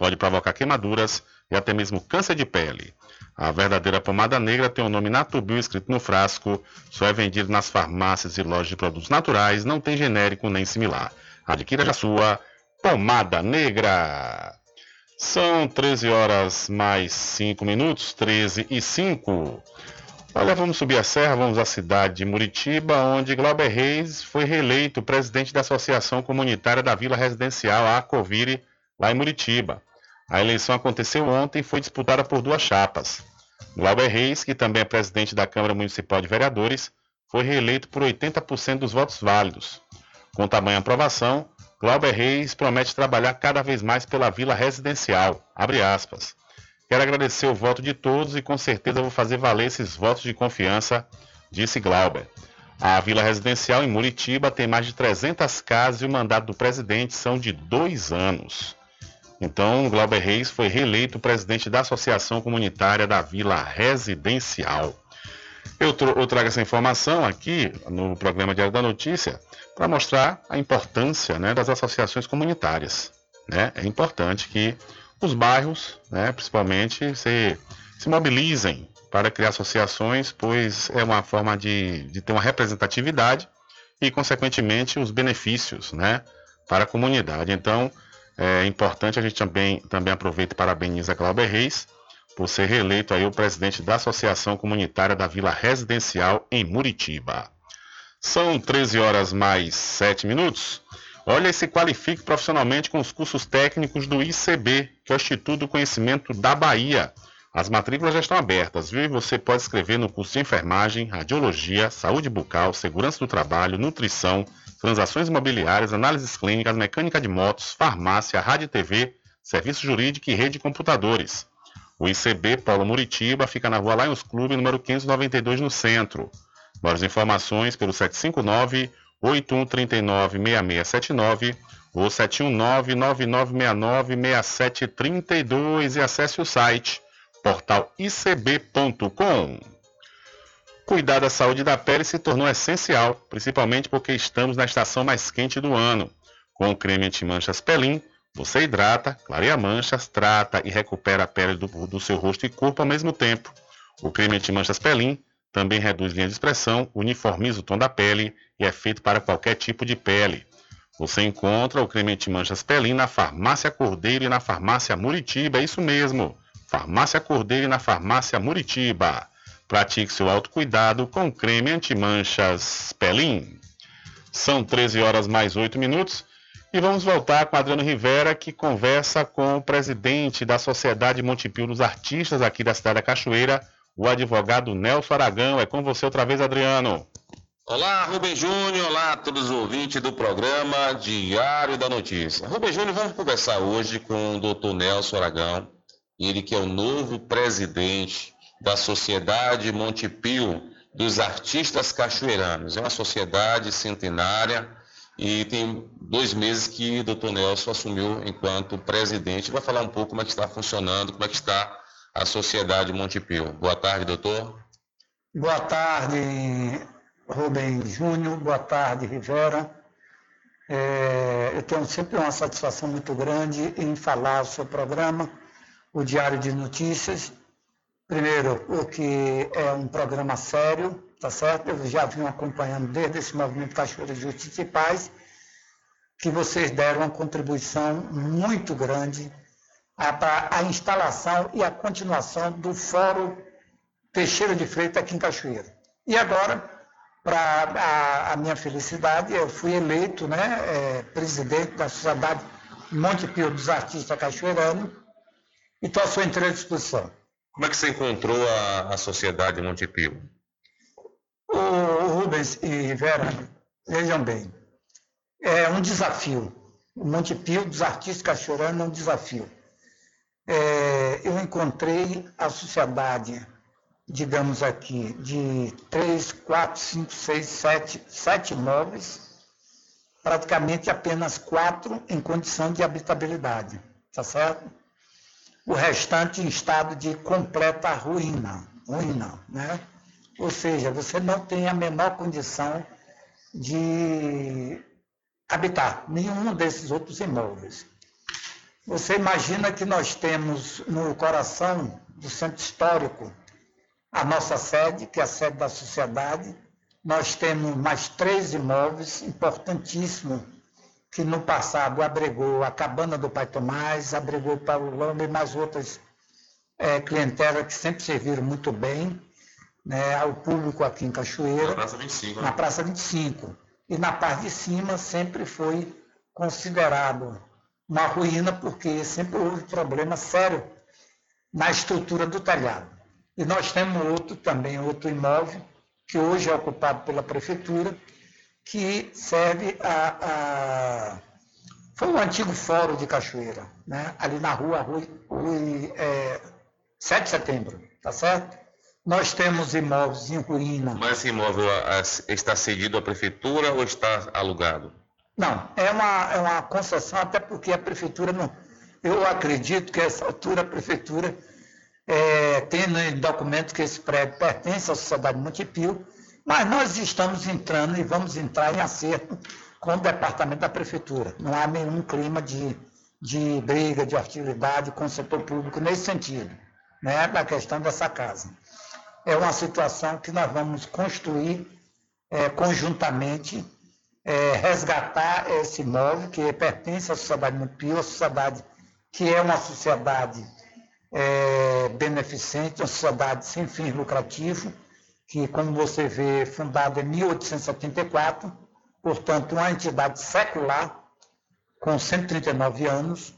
pode provocar queimaduras e até mesmo câncer de pele. A verdadeira pomada negra tem o nome Natubio escrito no frasco, só é vendido nas farmácias e lojas de produtos naturais, não tem genérico nem similar. Adquira já sua pomada negra. São 13 horas mais 5 minutos, 13 e 5. Olha, vamos subir a serra, vamos à cidade de Muritiba, onde Glauber Reis foi reeleito presidente da Associação Comunitária da Vila Residencial Acovire, lá em Muritiba. A eleição aconteceu ontem e foi disputada por duas chapas. Glauber Reis, que também é presidente da Câmara Municipal de Vereadores, foi reeleito por 80% dos votos válidos. Com tamanha aprovação, Glauber Reis promete trabalhar cada vez mais pela vila residencial. Quero agradecer o voto de todos e com certeza vou fazer valer esses votos de confiança, disse Glauber. A vila residencial em Muritiba tem mais de 300 casas e o mandato do presidente são de dois anos. Então, Glauber Reis foi reeleito presidente da Associação Comunitária da Vila Residencial. Eu, eu trago essa informação aqui no programa Diário da Notícia para mostrar a importância né, das associações comunitárias. Né? É importante que os bairros, né, principalmente, se, se mobilizem para criar associações, pois é uma forma de, de ter uma representatividade e, consequentemente, os benefícios né, para a comunidade. Então, é importante a gente também, também aproveita e parabeniza Glauber Reis por ser reeleito aí o presidente da Associação Comunitária da Vila Residencial em Muritiba. São 13 horas mais 7 minutos. Olha e se qualifique profissionalmente com os cursos técnicos do ICB, que é o Instituto do Conhecimento da Bahia. As matrículas já estão abertas, viu? E você pode escrever no curso de enfermagem, radiologia, saúde bucal, segurança do trabalho, nutrição, transações imobiliárias, análises clínicas, mecânica de motos, farmácia, rádio e TV, serviço jurídico e rede de computadores. O ICB Paulo Muritiba fica na rua Lions Clube, número 592, no centro. Mais informações pelo 759 8139 6679 ou 719 9969 6732 e acesse o site portalicb.com. Cuidar da saúde da pele se tornou essencial, principalmente porque estamos na estação mais quente do ano. Com o creme anti-manchas Pelin, você hidrata, clareia manchas, trata e recupera a pele do, do seu rosto e corpo ao mesmo tempo. O creme anti-manchas Pelin também reduz linha de expressão, uniformiza o tom da pele e é feito para qualquer tipo de pele. Você encontra o creme anti-manchas Pelin na Farmácia Cordeiro e na Farmácia Muritiba, é isso mesmo. Farmácia Cordeiro e na Farmácia Muritiba. Pratique seu autocuidado com creme antimanchas Pelin. São 13 horas mais 8 minutos e vamos voltar com Adriano Rivera, que conversa com o presidente da Sociedade Montepio dos Artistas aqui da cidade da Cachoeira, o advogado Nelson Aragão. É com você outra vez, Adriano. Olá, Rubem Júnior, olá a todos os ouvintes do programa Diário da Notícia. Rubem Júnior, vamos conversar hoje com o doutor Nelson Aragão, ele que é o novo presidente da Sociedade Montepio dos Artistas Cachoeiranos. É uma sociedade centenária e tem dois meses que o doutor Nelson assumiu enquanto presidente. Vai falar um pouco como é que está funcionando, como é que está a Sociedade Montepio. Boa tarde, doutor. Boa tarde, Rubem Júnior. Boa tarde, Rivera. É, eu tenho sempre uma satisfação muito grande em falar o seu programa, o Diário de Notícias. Primeiro, porque é um programa sério, tá certo? Eu já vim acompanhando desde esse movimento Cachoeira de Justiça e Paz, que vocês deram uma contribuição muito grande para a instalação e a continuação do Fórum Teixeira de Freitas aqui em Cachoeira. E agora, para a, a, minha felicidade, eu fui eleito né, é, presidente da Sociedade Monte Pio dos Artistas Cachoeiranos e estou à sua inteira disposição. Como é que você encontrou a, a Sociedade Monte Pio? O, Rubens e Vera, vejam bem, é um desafio. O Monte Pio dos Artistas Cachoeiranos é um desafio. É, eu encontrei a sociedade digamos aqui, de três, quatro, cinco, seis, sete, sete imóveis, praticamente apenas quatro em condição de habitabilidade, tá certo? O restante em estado de completa ruína, ruína, né? Ou seja, você não tem a menor condição de habitar nenhum desses outros imóveis. Você imagina que nós temos no coração do centro histórico a nossa sede, que é a sede da sociedade. Nós temos mais três imóveis importantíssimos, que no passado abrigou a Cabana do Pai Tomás, abrigou o Paulo Lama e mais outras é, clientelas que sempre serviram muito bem né, ao público aqui em Cachoeira. Na Praça 25. Né? Na Praça 25. E na parte de cima sempre foi considerado uma ruína, porque sempre houve problema sério na estrutura do telhado. E nós temos outro também, outro imóvel, que hoje é ocupado pela prefeitura, que serve a, a foi o antigo fórum de Cachoeira, né? ali na rua, rua é, 7 de setembro, tá certo? Nós temos imóveis em ruína. Mas esse imóvel está cedido à prefeitura ou está alugado? Não, é uma, é uma concessão, até porque a prefeitura não. Eu acredito que a essa altura a prefeitura é, tendo em documento que esse prédio pertence à Sociedade Montepio, mas nós estamos entrando e vamos entrar em acerto com o departamento da prefeitura. Não há nenhum clima de, de briga, de hostilidade com o setor público nesse sentido, né, da questão dessa casa. É uma situação que nós vamos construir é, conjuntamente, é, resgatar esse imóvel que pertence à Sociedade Montepio, a sociedade que é uma sociedade é, beneficente, uma sociedade sem fins lucrativos, que, como você vê, fundada em 1874, portanto, uma entidade secular, com 139 anos,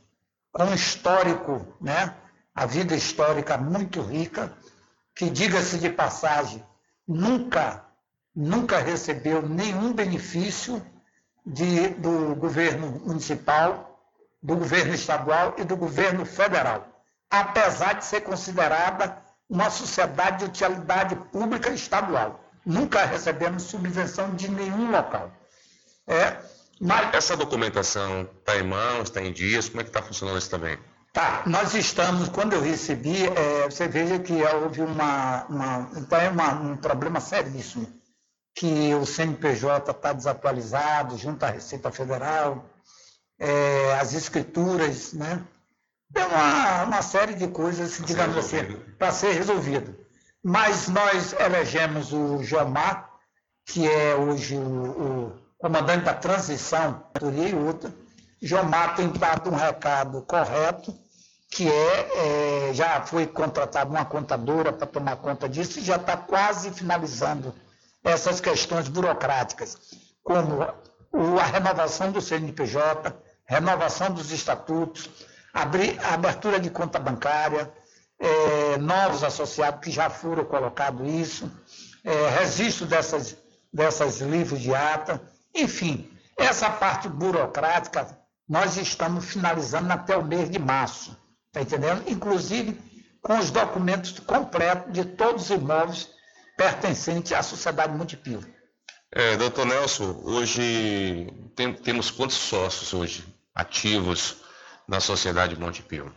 com um histórico, né, a vida histórica muito rica, que, diga-se de passagem, nunca, nunca recebeu nenhum benefício de, do governo municipal, do governo estadual e do governo federal apesar de ser considerada uma sociedade de utilidade pública estadual. Nunca recebemos subvenção de nenhum local. É, mas... Essa documentação está em mãos, está em dias, como é que está funcionando isso também? Tá, nós estamos, quando eu recebi, é, você veja que houve uma, uma então é uma, um problema seríssimo, que o CNPJ está desatualizado junto à Receita Federal, é, as escrituras, né, é uma, uma série de coisas, digamos assim, para ser resolvido. Mas nós elegemos o Jomar, que é hoje o, o comandante da transição, e outra. Jomar tem dado um recado correto, que é, é já foi contratada uma contadora para tomar conta disso e já está quase finalizando essas questões burocráticas, como a renovação do CNPJ, renovação dos estatutos, abrir, abertura de conta bancária, é, novos associados que já foram colocados isso, é, registro dessas, dessas livros de ata, enfim, essa parte burocrática nós estamos finalizando até o mês de março, está entendendo? Inclusive com os documentos completos de todos os imóveis pertencentes à Sociedade Montepio. É, doutor Nelson, hoje tem, temos quantos sócios hoje ativos na Sociedade Montepio?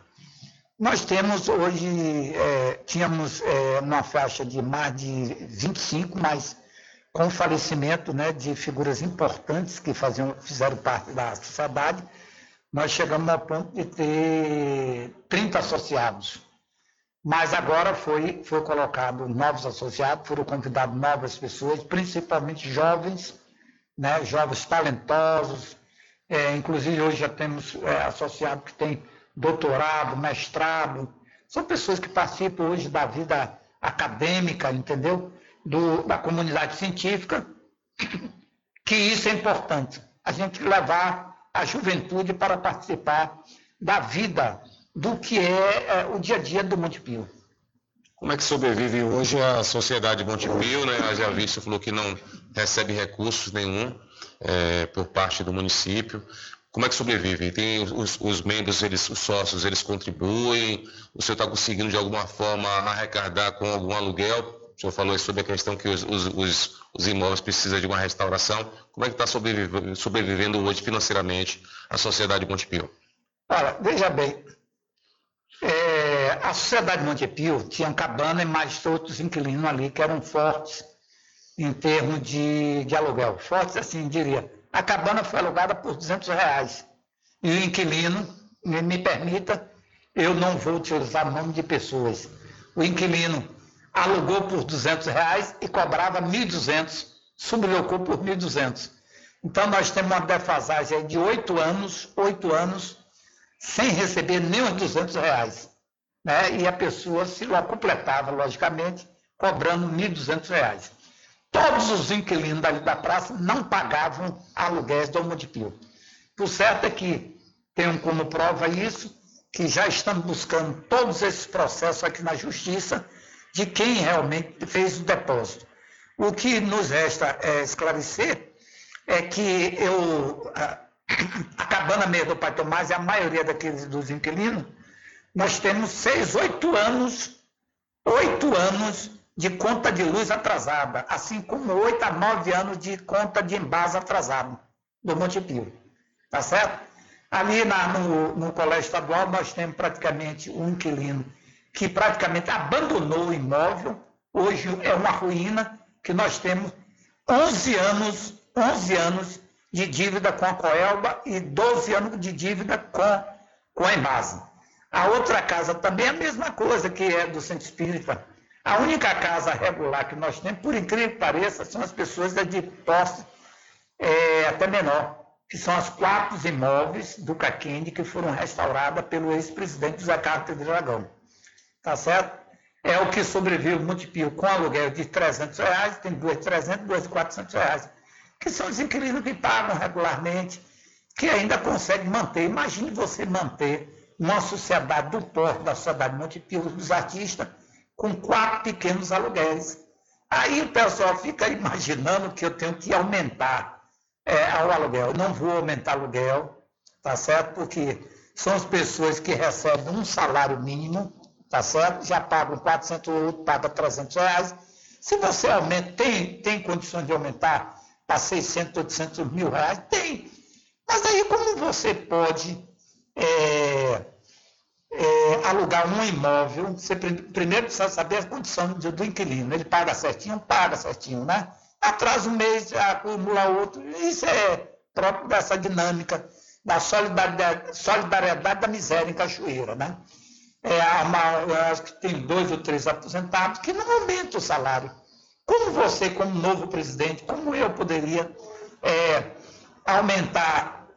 Nós temos hoje, é, tínhamos é, uma faixa de mais de 25, mas com o falecimento né, de figuras importantes que faziam, fizeram parte da sociedade, nós chegamos ao ponto de ter 30 associados. Mas agora foi, foi colocado novos associados, foram convidados novas pessoas, principalmente jovens, né, jovens talentosos. É, inclusive hoje já temos é, associado que tem doutorado, mestrado. São pessoas que participam hoje da vida acadêmica, entendeu? Do, da comunidade científica, que isso é importante. A gente levar a juventude para participar da vida, do que é, é o dia a dia do Montepio. Como é que sobrevive hoje a sociedade Montepio, né? A já visto falou que não recebe recursos nenhum é, por parte do município. Como é que sobrevive? Tem os, os membros, eles, os sócios, eles contribuem? O senhor está conseguindo de alguma forma arrecadar com algum aluguel? O senhor falou sobre a questão que os, os, os imóveis precisam de uma restauração. Como é que está sobrevivendo, sobrevivendo hoje financeiramente a sociedade Montepio? Olha, veja bem, é, a sociedade Montepio tinha cabana e mais outros inquilinos ali que eram fortes em termos de, de aluguel. Fortes, assim, diria. A cabana foi alugada por 200 reais. E o inquilino, me, me permita, eu não vou utilizar nome de pessoas. O inquilino alugou por 200 reais e cobrava 1.200, sublocou por 1.200. Então nós temos uma defasagem de oito anos, oito anos, sem receber nem os 200 reais. Né? E a pessoa se completava, logicamente, cobrando 1.200 reais. Todos os inquilinos dali da praça não pagavam aluguéis do Monte O certo é que tenho como prova isso, que já estamos buscando todos esses processos aqui na Justiça de quem realmente fez o depósito. O que nos resta é esclarecer é que eu, a, a cabana meia do Pai Tomás e a maioria daqueles dos inquilinos, nós temos seis, oito anos, oito anos de conta de luz atrasada, assim como oito a nove anos de conta de embase atrasado do Monte Pio. Tá certo? Ali na, no, no colégio estadual nós temos praticamente um inquilino que praticamente abandonou o imóvel, hoje é uma ruína, que nós temos 11 anos, 11 anos de dívida com a Coelba e 12 anos de dívida com, com a Embase. A outra casa também é a mesma coisa, que é do Centro Espírita, a única casa regular que nós temos, por incrível que pareça, são as pessoas de posse é, até menor, que são as quatro imóveis do Caquende que foram restauradas pelo ex-presidente José Carlos de Dragão. Tá certo? É o que sobrevive o Montepio com aluguel de 300 reais, tem duas de 300, duas de 400 reais, que são os inquilinos que pagam regularmente, que ainda conseguem manter. Imagine você manter uma sociedade do porto da sociedade Montepio dos artistas com quatro pequenos aluguéis. Aí o pessoal fica imaginando que eu tenho que aumentar é, o aluguel. Eu não vou aumentar aluguel, tá certo? Porque são as pessoas que recebem um salário mínimo, tá certo? Já pagam 400, outro paga 300 reais. Se você aumenta, tem, tem condições de aumentar para 600, 800 mil reais? Tem. Mas aí como você pode é, é, alugar um imóvel, você primeiro precisa saber a condição do, do, inquilino. Ele paga certinho? Paga certinho, né? Atrasa um mês, acumula outro. Isso é próprio dessa dinâmica da solidariedade, solidariedade da miséria em Cachoeira, né? É, uma, acho que tem dois ou três aposentados que não aumentam o salário. Como você, como novo presidente, como eu poderia é, aumentar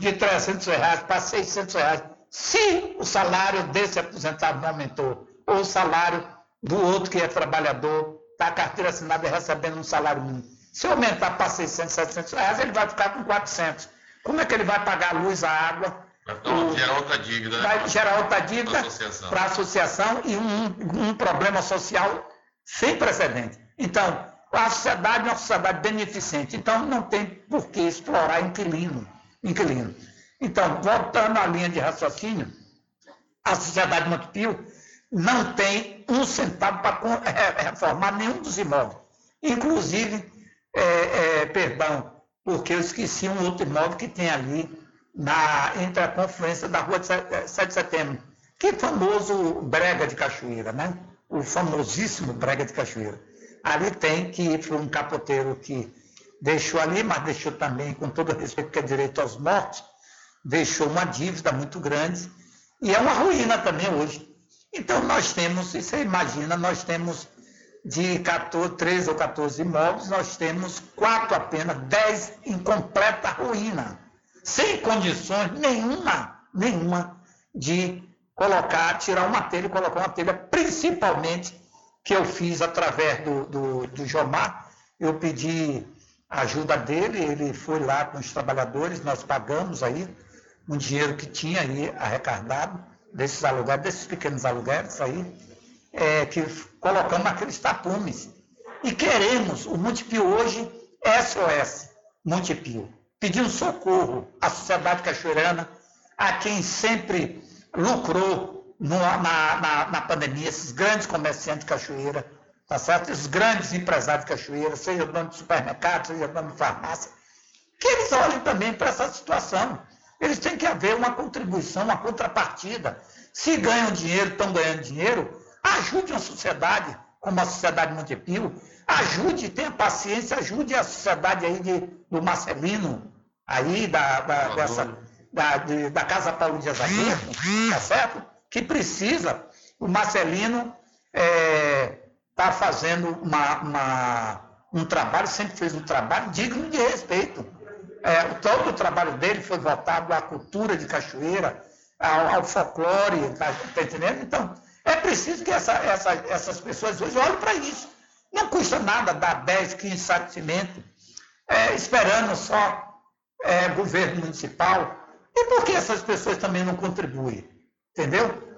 de 300 reais para 600 reais se o salário desse aposentado não aumentou, ou o salário do outro que é trabalhador, está a carteira assinada e recebendo um salário mínimo. Se aumentar para 600, 700 reais, ele vai ficar com 400. Como é que ele vai pagar a luz, a água? Vai gerar outra dívida. Vai gerar outra dívida para a associação e um, um problema social sem precedente. Então, a sociedade é uma sociedade beneficente. Então, não tem por que explorar inquilino. inquilino. Então, voltando à linha de raciocínio, a Sociedade Montepio não tem um centavo para reformar nenhum dos imóveis. Inclusive, é, é, perdão, porque eu esqueci um outro imóvel que tem ali na, entre a confluência da rua de 7 de setembro, Que famoso brega de cachoeira, né? O famosíssimo brega de cachoeira. Ali tem que foi um capoteiro que deixou ali, mas deixou também, com todo respeito, que é direito aos mortos, deixou uma dívida muito grande e é uma ruína também hoje. Então nós temos, e você imagina, nós temos de 14, 13 ou 14 imóveis, nós temos quatro apenas, 10 em completa ruína, sem condições nenhuma, nenhuma de colocar, tirar uma telha e colocar uma telha, principalmente que eu fiz através do, do, do Jomar, eu pedi ajuda dele, ele foi lá com os trabalhadores, nós pagamos aí um dinheiro que tinha aí arrecadado desses aluguéis, desses pequenos aluguéis aí, é, que colocamos aqueles tapumes. E queremos, o Montepio hoje, SOS, Montepio, pedir um socorro à sociedade cachoeirana, a quem sempre lucrou no, na, na, na, pandemia, esses grandes comerciantes de cachoeira, tá certo? Esses grandes empresários de cachoeira, seja dono de supermercado, seja dono de farmácia, que eles olhem também para essa situação. Eles têm que haver uma contribuição, uma contrapartida. Se ganham dinheiro, estão ganhando dinheiro, ajude a sociedade, como a sociedade Montepio, ajude, tenha paciência, ajude a sociedade aí de, do Marcelino, aí da, da, dessa, da, de, da Casa Paulo de Azagueiro, tá certo? Que precisa, o Marcelino está é, tá fazendo uma, uma, um trabalho, sempre fez um trabalho digno de respeito. É, todo o trabalho dele foi voltado à cultura de cachoeira, ao, ao folclore, tá, tá entendendo? Então, é preciso que essa, essa, essas pessoas hoje olhem para isso. Não custa nada dar 10, 15 sacos de cimento, é, esperando só é, governo municipal. E por que essas pessoas também não contribuem? Entendeu?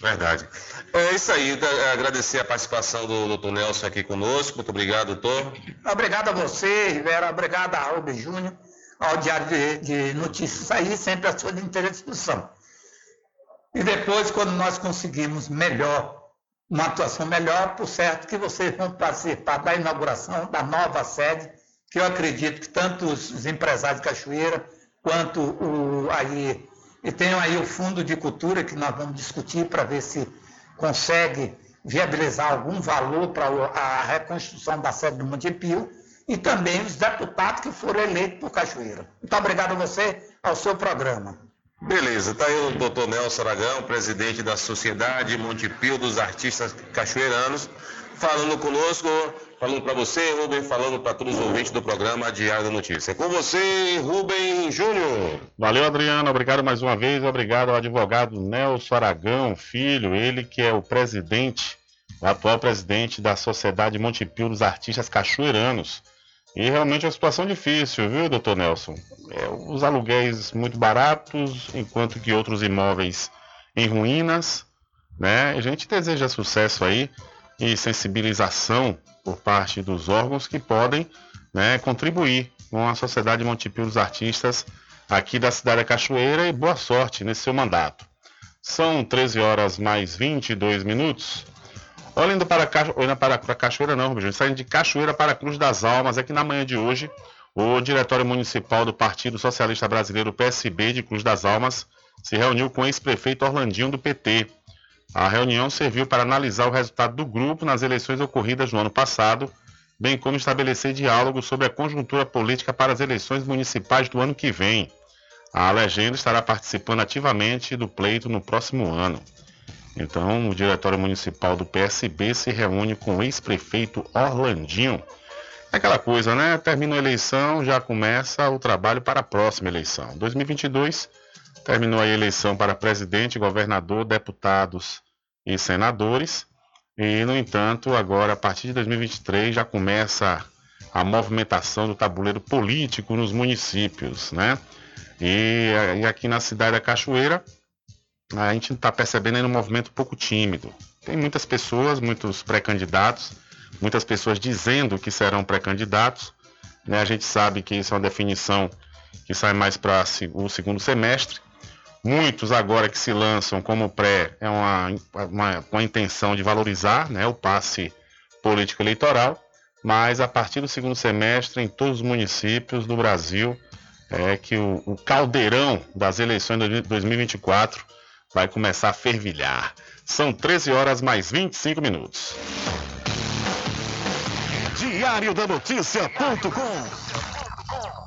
Verdade. É isso aí. Agradecer a participação do doutor Nelson aqui conosco. Muito obrigado, doutor. Obrigado a você, Rivera. Obrigado a Rubem Júnior, ao Diário de, de Notícias aí, sempre à sua inteira disposição. E depois, quando nós conseguimos melhor, uma atuação melhor, por certo que vocês vão participar da inauguração da nova sede, que eu acredito que tanto os empresários de Cachoeira, quanto o, aí, e tenham aí o Fundo de Cultura, que nós vamos discutir para ver se consegue viabilizar algum valor para a reconstrução da sede do Montepio, e também os deputados que foram eleitos por Cachoeira. Muito obrigado a você, ao seu programa. Beleza, tá aí o doutor Nelson Aragão, presidente da Sociedade Montepio dos Artistas Cachoeiranos, falando conosco, falando para você, Rubem, falando para todos os ouvintes do programa Diário da Notícia. Com você, Rubem Júnior. Valeu, Adriano, obrigado mais uma vez, obrigado ao advogado Nelson Aragão, filho, ele que é o presidente, o atual presidente da Sociedade Montepio dos Artistas Cachoeiranos. E realmente é uma situação difícil, viu, doutor Nelson? É, os aluguéis muito baratos, enquanto que outros imóveis em ruínas, né? A gente deseja sucesso aí e sensibilização por parte dos órgãos que podem né, contribuir com a Sociedade Montepio dos Artistas aqui da cidade da Cachoeira e boa sorte nesse seu mandato. São 13 horas mais 22 minutos. Olhando para, olhando para, para Cachoeira, não, Rubens, saindo de Cachoeira para Cruz das Almas, é que na manhã de hoje, o Diretório Municipal do Partido Socialista Brasileiro, PSB, de Cruz das Almas, se reuniu com o ex-prefeito Orlandinho do PT. A reunião serviu para analisar o resultado do grupo nas eleições ocorridas no ano passado, bem como estabelecer diálogo sobre a conjuntura política para as eleições municipais do ano que vem. A legenda estará participando ativamente do pleito no próximo ano. Então, o Diretório Municipal do PSB se reúne com o ex-prefeito Orlandinho. É aquela coisa, né? Termina a eleição, já começa o trabalho para a próxima eleição. 2022 terminou a eleição para presidente, governador, deputados e senadores. E, no entanto, agora, a partir de 2023, já começa a movimentação do tabuleiro político nos municípios, né? E, e aqui na cidade da Cachoeira, a gente está percebendo aí um movimento pouco tímido. Tem muitas pessoas, muitos pré-candidatos, muitas pessoas dizendo que serão pré-candidatos. Né? A gente sabe que isso é uma definição que sai mais para o segundo semestre. Muitos agora que se lançam como pré é uma, uma, uma intenção de valorizar né, o passe político eleitoral, mas a partir do segundo semestre, em todos os municípios do Brasil, é que o, o caldeirão das eleições de 2024 vai começar a fervilhar. São 13 horas mais 25 minutos. Diário da Notícia.com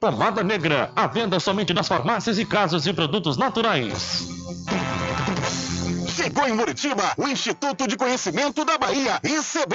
Pomada Negra, à venda somente nas farmácias e casas de produtos naturais. Chegou em Muritiba o Instituto de Conhecimento da Bahia, ICB.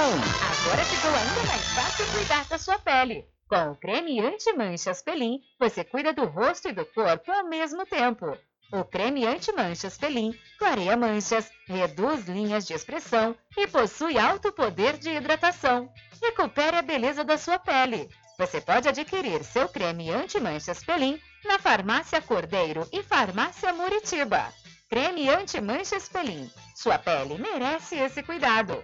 Agora ficou ainda mais fácil cuidar da sua pele. Com o creme anti-manchas Pelin, você cuida do rosto e do corpo ao mesmo tempo. O creme anti-manchas Pelin clareia manchas, reduz linhas de expressão e possui alto poder de hidratação. Recupere a beleza da sua pele. Você pode adquirir seu creme anti-manchas Pelin na Farmácia Cordeiro e Farmácia Muritiba. Creme anti-manchas Pelin. Sua pele merece esse cuidado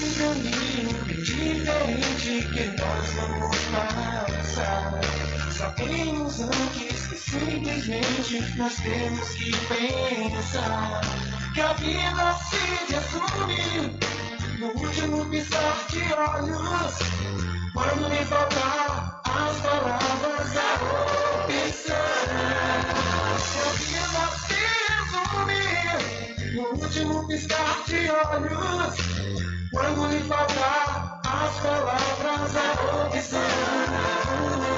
Um caminho diferente que nós vamos passar. Sabemos antes que simplesmente nós temos que pensar que a vida se resume no último piscar de olhos. Quando me faltar as palavras, a opção. Que a vida se resume no último piscar de olhos. Quando lhe faltar as palavras, a opção.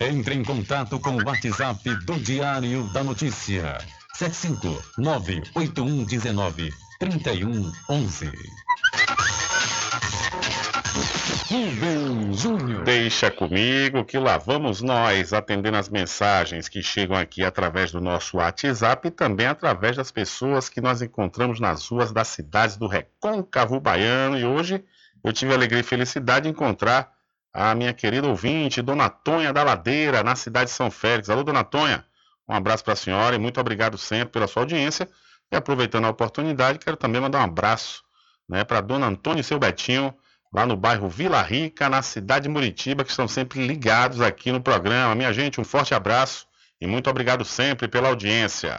Entre em contato com o WhatsApp do Diário da Notícia. 759-8119-3111. Rubem Júnior. Deixa comigo que lá vamos nós atendendo as mensagens que chegam aqui através do nosso WhatsApp e também através das pessoas que nós encontramos nas ruas das cidades do Recôncavo Baiano. E hoje eu tive a alegria e felicidade de encontrar a minha querida ouvinte, Dona Tonha da Ladeira, na cidade de São Félix. Alô, Dona Tonha, um abraço para a senhora e muito obrigado sempre pela sua audiência. E aproveitando a oportunidade, quero também mandar um abraço né, para Dona Antônia e seu Betinho, lá no bairro Vila Rica, na cidade de Muritiba, que estão sempre ligados aqui no programa. Minha gente, um forte abraço e muito obrigado sempre pela audiência.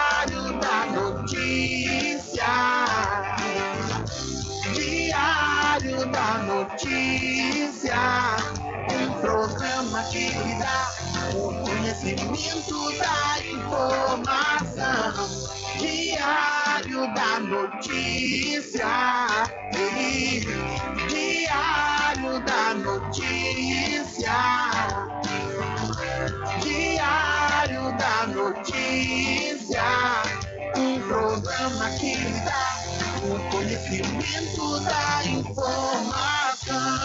Notícia, um programa que lhe dá o conhecimento da informação. Diário da Notícia, Diário da Notícia. Diário da Notícia, um programa que lhe dá o conhecimento da informação.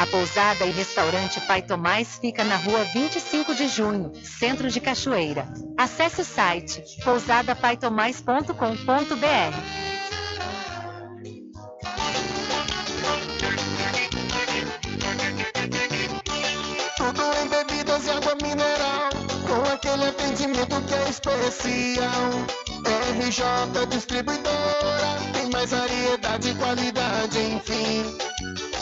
A Pousada e Restaurante Pai Tomás fica na rua 25 de junho, centro de Cachoeira. Acesse o site pousadapaitomais.com.br. Tudo em bebidas e água mineral, com aquele atendimento que é especial. RJ Distribuidora, tem mais variedade e qualidade, enfim.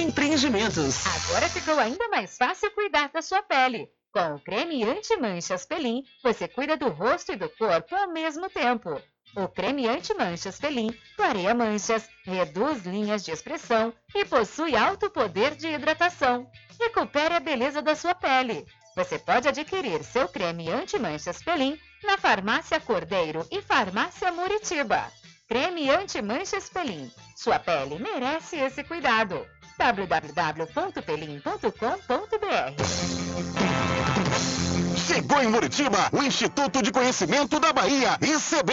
Empreendimentos. Agora ficou ainda mais fácil cuidar da sua pele. Com o creme anti-manchas Pelin, você cuida do rosto e do corpo ao mesmo tempo. O creme anti-manchas Pelin clareia manchas, reduz linhas de expressão e possui alto poder de hidratação. Recupere a beleza da sua pele. Você pode adquirir seu creme anti-manchas Pelin na Farmácia Cordeiro e Farmácia Muritiba. Creme anti-manchas Pelin. Sua pele merece esse cuidado. www.pelin.com.br Chegou em Muritiba o Instituto de Conhecimento da Bahia, ICB.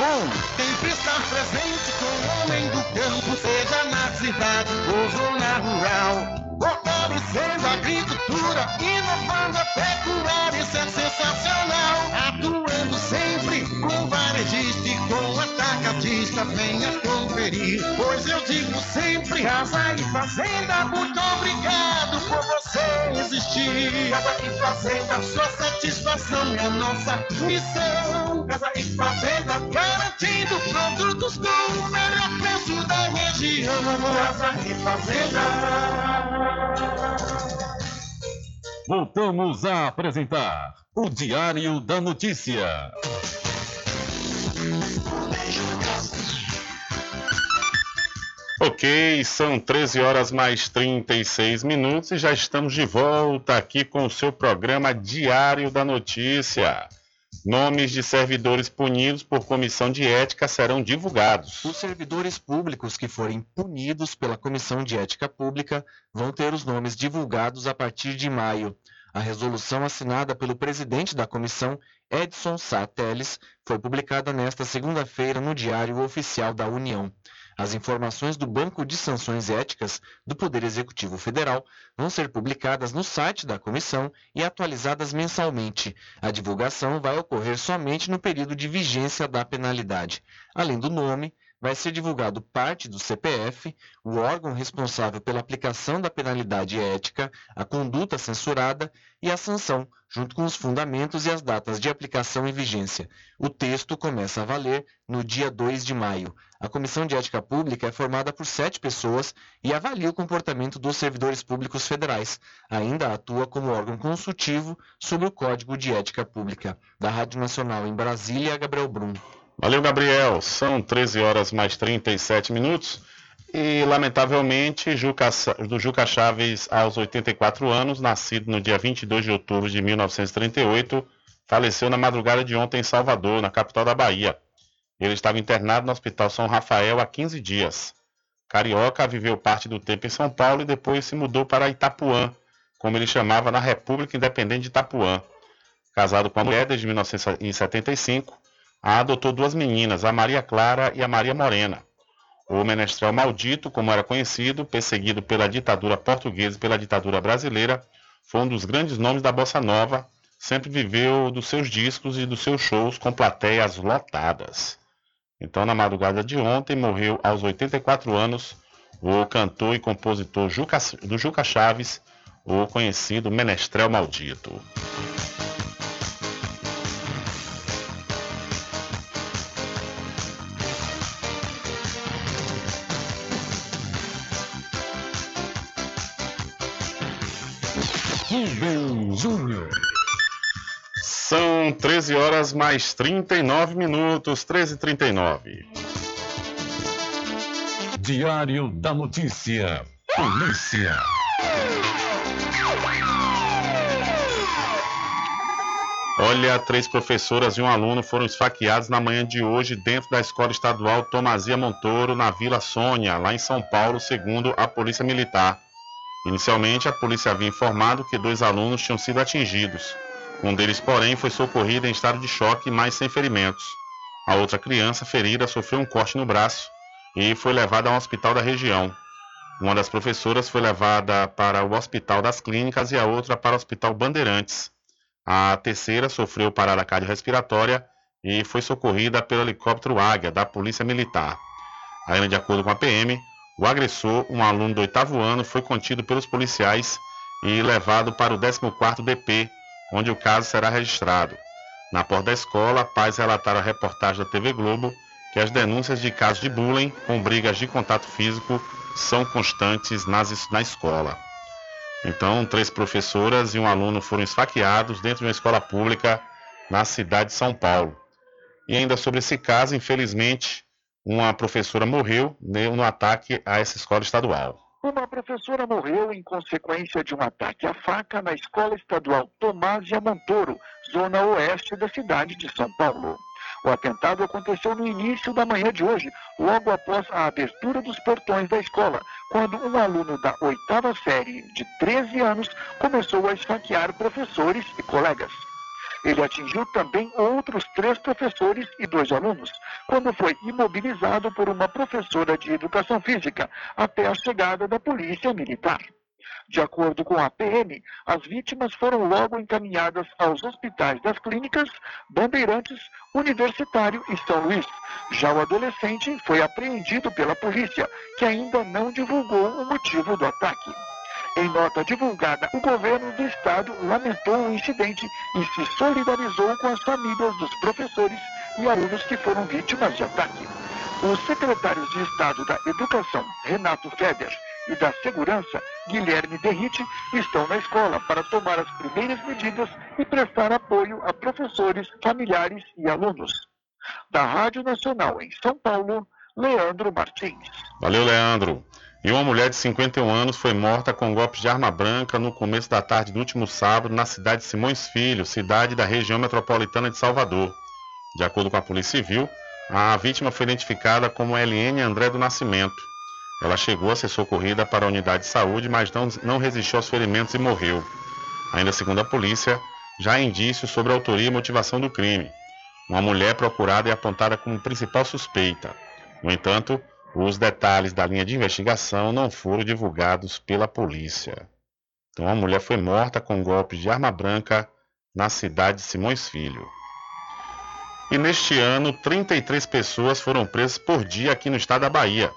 Sempre estar presente com o homem do campo, seja na cidade ou zona rural. Fortalecendo a agricultura, inovando a pecuária, isso é sensacional. Atuando sempre com varejista e com atacadista, venha conferir. Pois eu digo sempre, casa e fazenda, muito obrigado por você existir. Casa e fazenda, sua satisfação é a nossa missão. Casa e fazenda, garantindo produtos com o melhor preço da região. Casa e fazenda. Voltamos a apresentar o Diário da Notícia. Ok, são 13 horas mais 36 minutos e já estamos de volta aqui com o seu programa Diário da Notícia. Nomes de servidores punidos por comissão de ética serão divulgados. Os servidores públicos que forem punidos pela Comissão de Ética Pública vão ter os nomes divulgados a partir de maio. A resolução assinada pelo presidente da comissão, Edson Sá Teles, foi publicada nesta segunda-feira no Diário Oficial da União. As informações do Banco de Sanções Éticas do Poder Executivo Federal vão ser publicadas no site da comissão e atualizadas mensalmente. A divulgação vai ocorrer somente no período de vigência da penalidade. Além do nome, vai ser divulgado parte do CPF, o órgão responsável pela aplicação da penalidade ética, a conduta censurada e a sanção, junto com os fundamentos e as datas de aplicação e vigência. O texto começa a valer no dia 2 de maio. A Comissão de Ética Pública é formada por sete pessoas e avalia o comportamento dos servidores públicos federais. Ainda atua como órgão consultivo sobre o Código de Ética Pública. Da Rádio Nacional em Brasília, Gabriel Brum. Valeu, Gabriel. São 13 horas mais 37 minutos. E, lamentavelmente, Juca, do Juca Chaves, aos 84 anos, nascido no dia 22 de outubro de 1938, faleceu na madrugada de ontem em Salvador, na capital da Bahia. Ele estava internado no Hospital São Rafael há 15 dias. Carioca viveu parte do tempo em São Paulo e depois se mudou para Itapuã, como ele chamava na República Independente de Itapuã. Casado com a mulher desde 1975, adotou duas meninas, a Maria Clara e a Maria Morena. O menestrel maldito, como era conhecido, perseguido pela ditadura portuguesa e pela ditadura brasileira, foi um dos grandes nomes da bossa nova, sempre viveu dos seus discos e dos seus shows com plateias lotadas. Então, na madrugada de ontem, morreu aos 84 anos o cantor e compositor Juca, do Juca Chaves, o conhecido Menestrel Maldito. 13 horas mais 39 minutos, 13 e 39. Diário da Notícia. Polícia. Olha, três professoras e um aluno foram esfaqueados na manhã de hoje dentro da Escola Estadual Tomazia Montoro, na Vila Sônia, lá em São Paulo, segundo a Polícia Militar. Inicialmente, a polícia havia informado que dois alunos tinham sido atingidos. Um deles, porém, foi socorrido em estado de choque, mas sem ferimentos. A outra criança ferida sofreu um corte no braço e foi levada a um hospital da região. Uma das professoras foi levada para o Hospital das Clínicas e a outra para o Hospital Bandeirantes. A terceira sofreu parada cardiorrespiratória e foi socorrida pelo helicóptero Águia da Polícia Militar. Ainda de acordo com a PM, o agressor, um aluno do oitavo ano, foi contido pelos policiais e levado para o 14º DP, onde o caso será registrado. Na porta da escola, pais relataram a reportagem da TV Globo que as denúncias de casos de bullying com brigas de contato físico são constantes nas, na escola. Então, três professoras e um aluno foram esfaqueados dentro de uma escola pública na cidade de São Paulo. E ainda sobre esse caso, infelizmente, uma professora morreu no ataque a essa escola estadual. Uma professora morreu em consequência de um ataque à faca na escola estadual Tomásia Montoro, zona oeste da cidade de São Paulo. O atentado aconteceu no início da manhã de hoje, logo após a abertura dos portões da escola, quando um aluno da oitava série, de 13 anos, começou a esfaquear professores e colegas. Ele atingiu também outros três professores e dois alunos, quando foi imobilizado por uma professora de educação física até a chegada da polícia militar. De acordo com a PM, as vítimas foram logo encaminhadas aos hospitais das clínicas Bandeirantes, Universitário e São Luís. Já o adolescente foi apreendido pela polícia, que ainda não divulgou o motivo do ataque. Em nota divulgada, o governo do estado lamentou o incidente e se solidarizou com as famílias dos professores e alunos que foram vítimas de ataque. Os secretários de Estado da Educação, Renato Feder, e da Segurança, Guilherme Derrite, estão na escola para tomar as primeiras medidas e prestar apoio a professores, familiares e alunos. Da Rádio Nacional em São Paulo, Leandro Martins. Valeu, Leandro. E uma mulher de 51 anos foi morta com golpes de arma branca no começo da tarde do último sábado na cidade de Simões Filho, cidade da região metropolitana de Salvador. De acordo com a Polícia Civil, a vítima foi identificada como LN André do Nascimento. Ela chegou a ser socorrida para a unidade de saúde, mas não, não resistiu aos ferimentos e morreu. Ainda segundo a polícia, já há indícios sobre a autoria e motivação do crime. Uma mulher procurada e apontada como principal suspeita. No entanto, os detalhes da linha de investigação não foram divulgados pela polícia. Então, a mulher foi morta com golpes de arma branca na cidade de Simões Filho. E neste ano, 33 pessoas foram presas por dia aqui no estado da Bahia.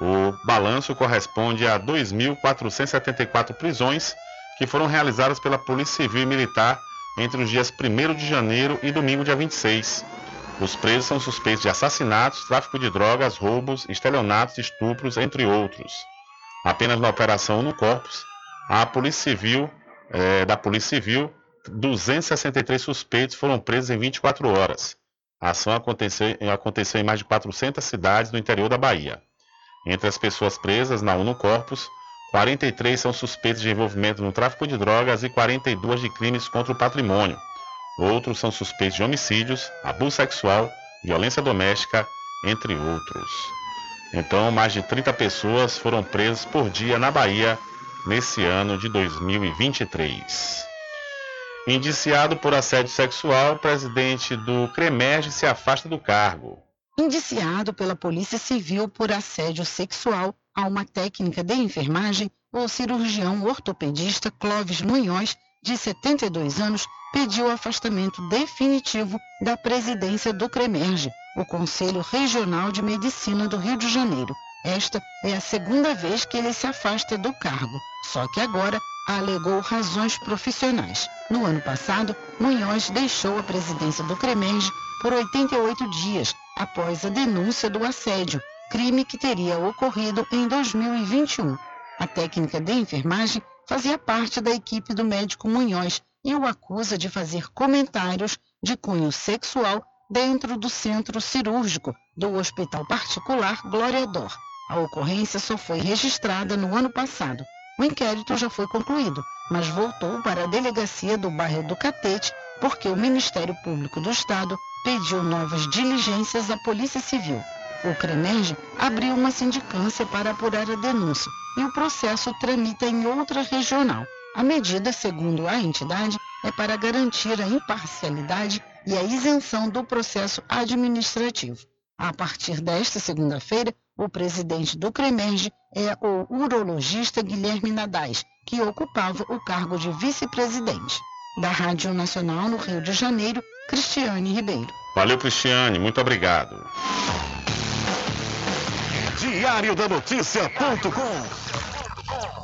O balanço corresponde a 2.474 prisões que foram realizadas pela Polícia Civil e Militar entre os dias 1 de janeiro e domingo, dia 26. Os presos são suspeitos de assassinatos, tráfico de drogas, roubos, estelionatos, estupros, entre outros. Apenas na Operação no Corpus, a Polícia Civil, é, da Polícia Civil, 263 suspeitos foram presos em 24 horas. A ação aconteceu, aconteceu em mais de 400 cidades no interior da Bahia. Entre as pessoas presas na UNO Corpus, 43 são suspeitos de envolvimento no tráfico de drogas e 42 de crimes contra o patrimônio. Outros são suspeitos de homicídios, abuso sexual, violência doméstica, entre outros. Então, mais de 30 pessoas foram presas por dia na Bahia nesse ano de 2023. Indiciado por assédio sexual, o presidente do CREMERG se afasta do cargo. Indiciado pela Polícia Civil por assédio sexual a uma técnica de enfermagem, o cirurgião ortopedista Clóvis Munhoz, de 72 anos, pediu afastamento definitivo da presidência do CREMERGE, o Conselho Regional de Medicina do Rio de Janeiro. Esta é a segunda vez que ele se afasta do cargo, só que agora alegou razões profissionais. No ano passado, Munhoz deixou a presidência do CREMERGE por 88 dias após a denúncia do assédio, crime que teria ocorrido em 2021. A técnica de enfermagem fazia parte da equipe do médico Munhoz e o acusa de fazer comentários de cunho sexual dentro do centro cirúrgico do Hospital Particular Glória Dor. A ocorrência só foi registrada no ano passado. O inquérito já foi concluído, mas voltou para a delegacia do bairro do Catete porque o Ministério Público do Estado pediu novas diligências à Polícia Civil. O CREMERG abriu uma sindicância para apurar a denúncia e o processo tramita em outra regional. A medida, segundo a entidade, é para garantir a imparcialidade e a isenção do processo administrativo. A partir desta segunda-feira, o presidente do CREMERG é o urologista Guilherme Nadais, que ocupava o cargo de vice-presidente. Da Rádio Nacional no Rio de Janeiro, Cristiane Ribeiro. Valeu, Cristiane, muito obrigado. Diário da Notícia.com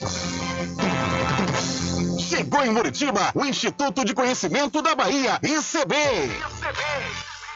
Chegou em Muritiba o Instituto de Conhecimento da Bahia, ICB.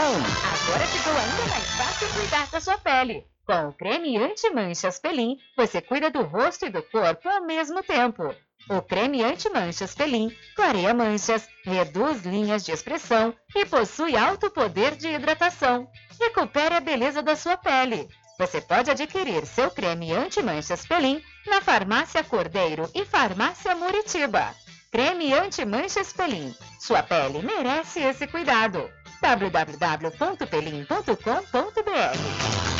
Agora ficou ainda mais fácil cuidar da sua pele. Com o creme anti-manchas Pelin, você cuida do rosto e do corpo ao mesmo tempo. O creme anti-manchas Pelin clareia manchas, reduz linhas de expressão e possui alto poder de hidratação. Recupere a beleza da sua pele. Você pode adquirir seu creme anti-manchas Pelin na Farmácia Cordeiro e Farmácia Muritiba. Creme anti-manchas Pelin. Sua pele merece esse cuidado www.pelim.com.br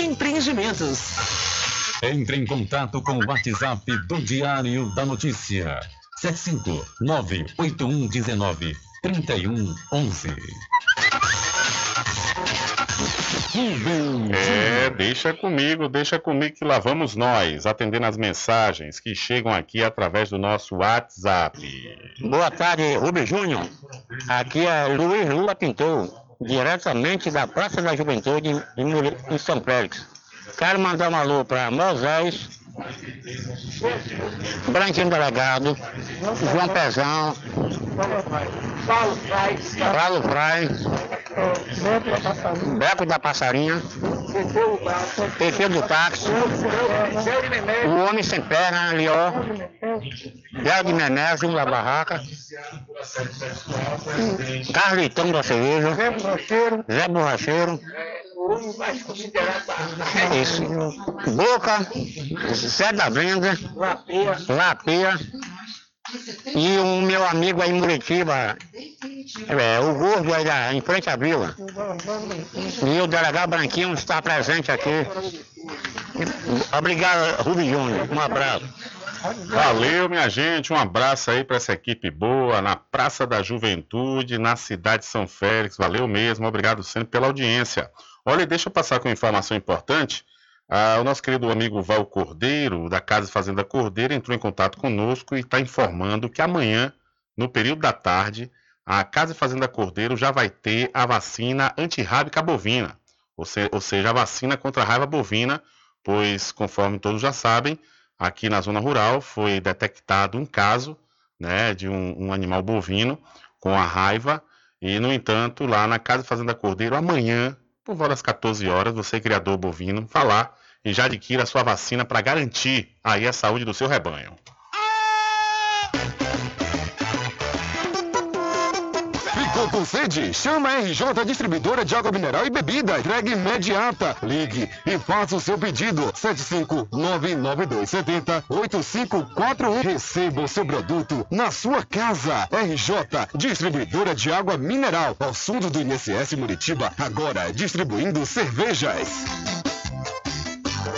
Empreendimentos. Entre em contato com o WhatsApp do Diário da Notícia. 759-8119-3111. É, deixa comigo, deixa comigo que lá vamos nós, atendendo as mensagens que chegam aqui através do nosso WhatsApp. Boa tarde, Rubem Júnior. Aqui é Luiz Lula Pintor, diretamente da Praça da Juventude em, São Félix. Quero mandar um alô para Moisés, Branquinho Delegado, João Pezão, Paulo Frai, Beco da Passarinha, Perfil do Táxi, O Homem Sem Perna, Lió, Del de Menezes, da Barraca, Carlitão da Cerveja, Zé Borracheiro, isso. Boca, Zé da Venda, Lapia e o meu amigo aí em Muritiba, é, o gordo aí da, em frente à vila. E o delegado Branquinho está presente aqui. Obrigado, Rubem Júnior. Um abraço. Valeu, minha gente. Um abraço aí para essa equipe boa na Praça da Juventude, na cidade de São Félix. Valeu mesmo. Obrigado sempre pela audiência. Olha, deixa eu passar com uma informação importante. Ah, o nosso querido amigo Val Cordeiro, da Casa Fazenda Cordeiro, entrou em contato conosco e está informando que amanhã, no período da tarde, a Casa Fazenda Cordeiro já vai ter a vacina antirrábica bovina, ou, se, ou seja, a vacina contra a raiva bovina, pois, conforme todos já sabem, aqui na zona rural foi detectado um caso né, de um, um animal bovino com a raiva, e, no entanto, lá na Casa Fazenda Cordeiro, amanhã, por volta das 14 horas, você, criador bovino, lá e já adquira sua vacina para garantir aí a saúde do seu rebanho. Ficou com sede? Chama a RJ Distribuidora de Água Mineral e Bebida. Entrega imediata. Ligue e faça o seu pedido. 75992708541. Receba o seu produto na sua casa. RJ Distribuidora de Água Mineral. Ao fundo do INSS Muritiba. Agora distribuindo cervejas.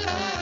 Yeah.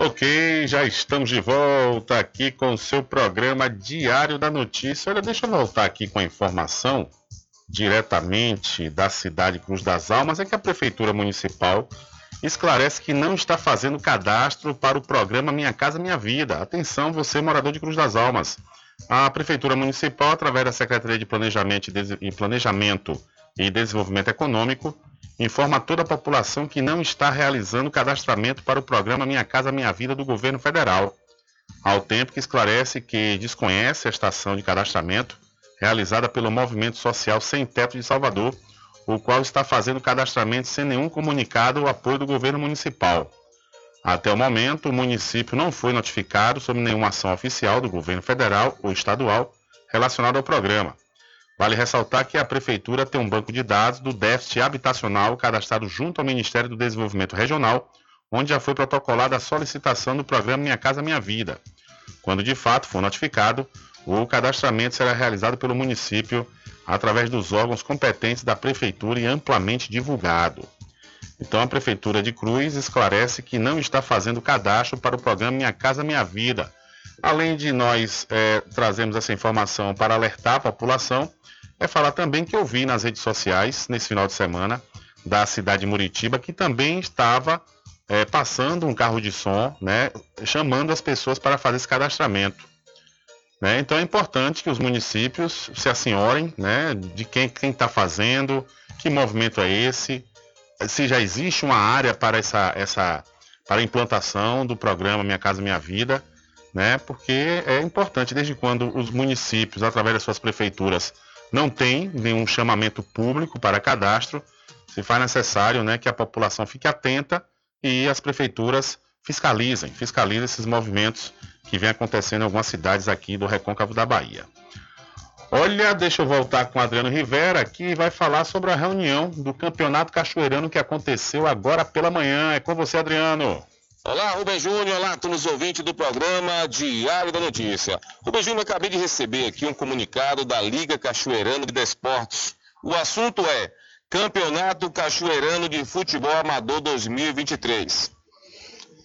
Ok, já estamos de volta aqui com o seu programa Diário da Notícia. Olha, deixa eu voltar aqui com a informação diretamente da cidade Cruz das Almas, é que a Prefeitura Municipal esclarece que não está fazendo cadastro para o programa Minha Casa Minha Vida. Atenção, você morador de Cruz das Almas. A Prefeitura Municipal, através da Secretaria de Planejamento e Planejamento e Desenvolvimento Econômico, informa toda a população que não está realizando cadastramento para o programa Minha Casa Minha Vida do governo federal, ao tempo que esclarece que desconhece a estação de cadastramento realizada pelo Movimento Social Sem Teto de Salvador, o qual está fazendo cadastramento sem nenhum comunicado ou apoio do governo municipal. Até o momento, o município não foi notificado sobre nenhuma ação oficial do governo federal ou estadual relacionada ao programa. Vale ressaltar que a Prefeitura tem um banco de dados do déficit habitacional cadastrado junto ao Ministério do Desenvolvimento Regional, onde já foi protocolada a solicitação do programa Minha Casa Minha Vida. Quando de fato for notificado, o cadastramento será realizado pelo município através dos órgãos competentes da Prefeitura e amplamente divulgado. Então, a Prefeitura de Cruz esclarece que não está fazendo cadastro para o programa Minha Casa Minha Vida. Além de nós é, trazermos essa informação para alertar a população, é falar também que eu vi nas redes sociais, nesse final de semana, da cidade de Muritiba, que também estava é, passando um carro de som, né, chamando as pessoas para fazer esse cadastramento. Né? Então é importante que os municípios se assenhorem né, de quem está fazendo, que movimento é esse, se já existe uma área para essa, essa para a implantação do programa Minha Casa Minha Vida, né? Porque é importante desde quando os municípios, através das suas prefeituras, não têm nenhum chamamento público para cadastro, se faz necessário, né, que a população fique atenta e as prefeituras fiscalizem, fiscalizem esses movimentos que vem acontecendo em algumas cidades aqui do Recôncavo da Bahia. Olha, deixa eu voltar com o Adriano Rivera, que vai falar sobre a reunião do Campeonato Cachoeirano que aconteceu agora pela manhã. É com você, Adriano. Olá, Rubem Júnior, olá, todos os ouvintes do programa Diário da Notícia. Rubem Júnior, acabei de receber aqui um comunicado da Liga Cachoeirano de Desportos. O assunto é Campeonato Cachoeirano de Futebol Amador 2023.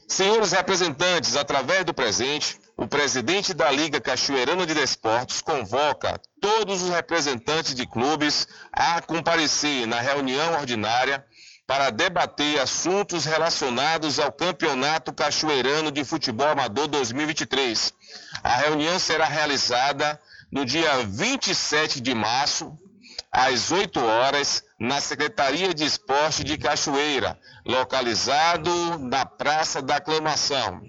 Senhores representantes, através do presente, o presidente da Liga Cachoeirana de Desportos convoca todos os representantes de clubes a comparecer na reunião ordinária para debater assuntos relacionados ao Campeonato Cachoeirano de Futebol Amador 2023. A reunião será realizada no dia 27 de março, às 8 horas, na Secretaria de Esporte de Cachoeira, localizado na Praça da Aclamação.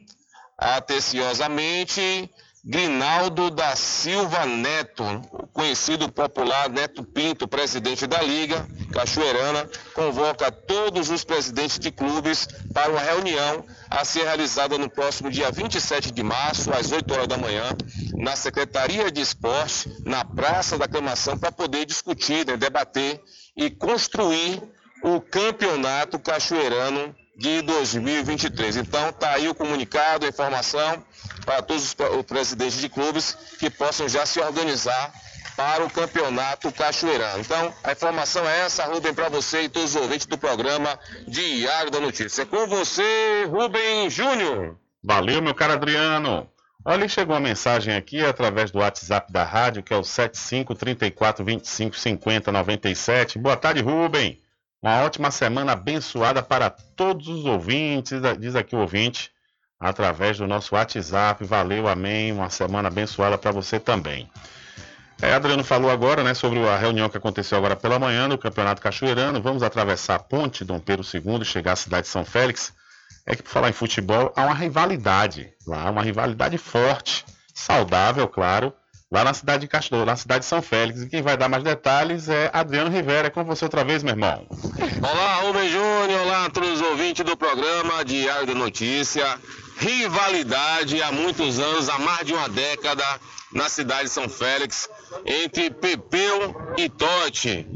Atenciosamente, Grinaldo da Silva Neto, conhecido popular Neto Pinto, presidente da Liga Cachoeirana, convoca todos os presidentes de clubes para uma reunião a ser realizada no próximo dia 27 de março, às 8 horas da manhã, na Secretaria de Esporte, na Praça da Aclamação, para poder discutir, né, debater e construir o campeonato cachoeirano de 2023. Então, está aí o comunicado, a informação para todos os presidentes de clubes que possam já se organizar para o campeonato cachoeirano. Então, a informação é essa, Rubem, para você e todos os ouvintes do programa Diário da Notícia. É com você, Rubem Júnior. Valeu, meu caro Adriano. Olha, chegou uma mensagem aqui através do WhatsApp da rádio, que é o 75 34 25 50 97. Boa tarde, Rubem. Uma ótima semana abençoada para todos os ouvintes, diz aqui o ouvinte, através do nosso WhatsApp. Valeu, amém. Uma semana abençoada para você também. É, Adriano falou agora né, sobre a reunião que aconteceu agora pela manhã no Campeonato Cachoeirano. Vamos atravessar a ponte Dom Pedro II e chegar à cidade de São Félix. É que, por falar em futebol, há uma rivalidade lá, uma rivalidade forte, saudável, claro, lá na cidade de Castor, na cidade de São Félix. E quem vai dar mais detalhes é Adriano Rivera. É com você outra vez, meu irmão. Olá, Rubem Júnior, olá a todos os ouvintes do programa Diário da Notícia. Rivalidade há muitos anos, há mais de uma década, na cidade de São Félix, entre Pepeu e Totti.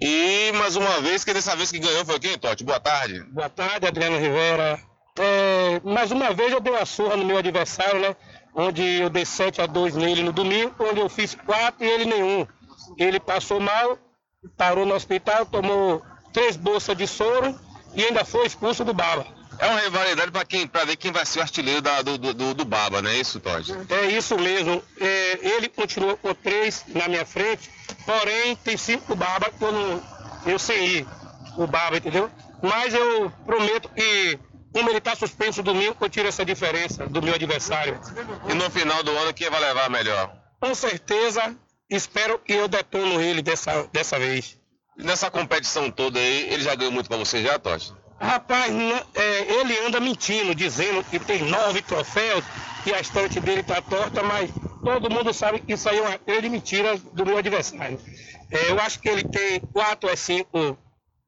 E mais uma vez, que dessa vez que ganhou foi quem, Totti? Boa tarde. Boa tarde, Adriano Rivera. É, mais uma vez eu dei uma surra no meu adversário, né? Onde eu dei 7 a 2 nele no domingo, onde eu fiz 4 e ele nenhum. Ele passou mal, parou no hospital, tomou três bolsas de soro e ainda foi expulso do Baba. É uma rivalidade para quem, para ver quem vai ser o artilheiro da, do, do, do, Baba, não é isso, Todd? É isso mesmo. É, ele continua com três na minha frente, porém tem cinco Baba não, eu sei ir, o Baba, entendeu? Mas eu prometo que como ele está suspenso domingo, eu tiro essa diferença do meu adversário. E no final do ano, quem vai levar melhor? Com certeza, espero que eu detono ele dessa, dessa vez. Nessa competição toda aí, ele já ganhou muito para você já, Totti? Rapaz, é, ele anda mentindo, dizendo que tem nove troféus, que a estante dele está torta, mas todo mundo sabe que isso aí é uma grande mentira do meu adversário. É, eu acho que ele tem quatro a cinco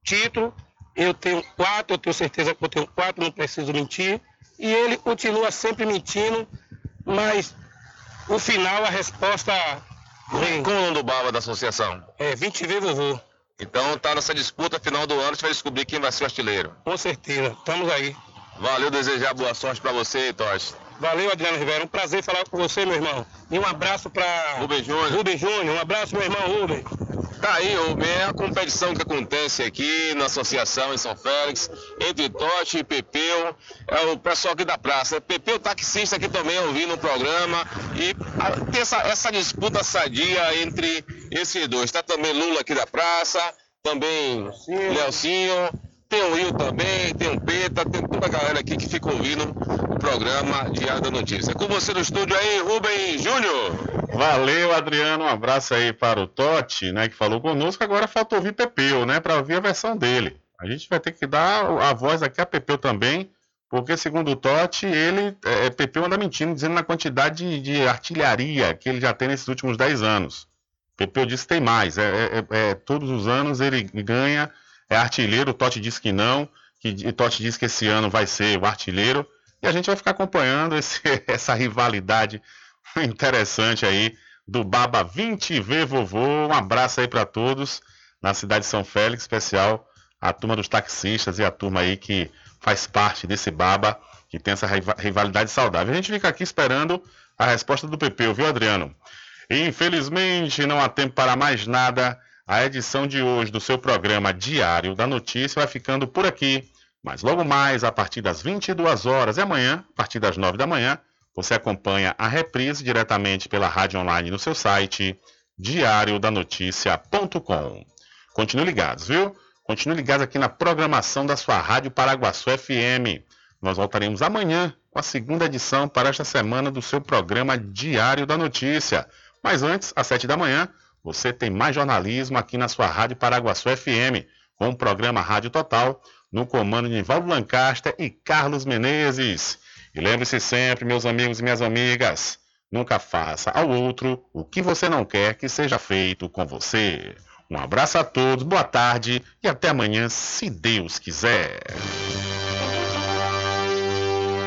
títulos, eu tenho quatro, eu tenho certeza que eu tenho quatro, não preciso mentir. E ele continua sempre mentindo, mas o final, a resposta vem. Como o nome do Baba da associação? É 20 V Vovô. Então tá nessa disputa final do ano, você vai descobrir quem vai ser o artilheiro. Com certeza, estamos aí. Valeu, desejar boa sorte para você, Torres. Valeu, Adriano Rivera. Um prazer falar com você, meu irmão. E um abraço para Rubem Júnior. Rubem Júnior. Um abraço, meu irmão Rubem. Tá aí, é a competição que acontece aqui na associação em São Félix, entre Totti e Pepeu. É o pessoal aqui da praça. Pepeu taxista aqui também ouvindo o programa. E tem essa, essa disputa sadia entre esses dois. Tá também Lula aqui da praça, também Leocinho. Tem o Will também, tem o Peta, tem toda a galera aqui que fica ouvindo o programa Diário da Notícia. É com você no estúdio aí, Rubem Júnior. Valeu, Adriano. Um abraço aí para o Totti, né, que falou conosco. Agora falta ouvir Pepeu, né, para ouvir a versão dele. A gente vai ter que dar a voz aqui a Pepeu também, porque segundo o Totti, ele, é, Pepeu anda mentindo, dizendo na quantidade de, de, artilharia que ele já tem nesses últimos 10 anos. Pepeu disse que tem mais. É, é, é, todos os anos ele ganha é artilheiro, o Totti disse que não, que, Totti disse que esse ano vai ser o artilheiro, e a gente vai ficar acompanhando esse, essa rivalidade interessante aí do Baba 20V Vovô. Um abraço aí para todos na cidade de São Félix, especial a turma dos taxistas e a turma aí que faz parte desse Baba, que tem essa rivalidade saudável. A gente fica aqui esperando a resposta do Pepeu, viu, Adriano? Infelizmente, não há tempo para mais nada. A edição de hoje do seu programa Diário da Notícia vai ficando por aqui. Mas logo mais, a partir das 22 horas e amanhã, a partir das 9 da manhã, Você acompanha a reprise diretamente pela rádio online no seu site diariodanoticia.com. Continue ligados, viu? Continue ligados aqui na programação da sua Rádio Paraguaçu FM. Nós voltaremos amanhã com a segunda edição para esta semana do seu programa Diário da Notícia. Mas antes, às sete da manhã, você tem mais jornalismo aqui na sua Rádio Paraguaçu FM, com o programa Rádio Total, no comando de Nivaldo Lancaster e Carlos Menezes. E lembre-se sempre, meus amigos e minhas amigas, nunca faça ao outro o que você não quer que seja feito com você. Um abraço a todos, boa tarde e até amanhã, se Deus quiser.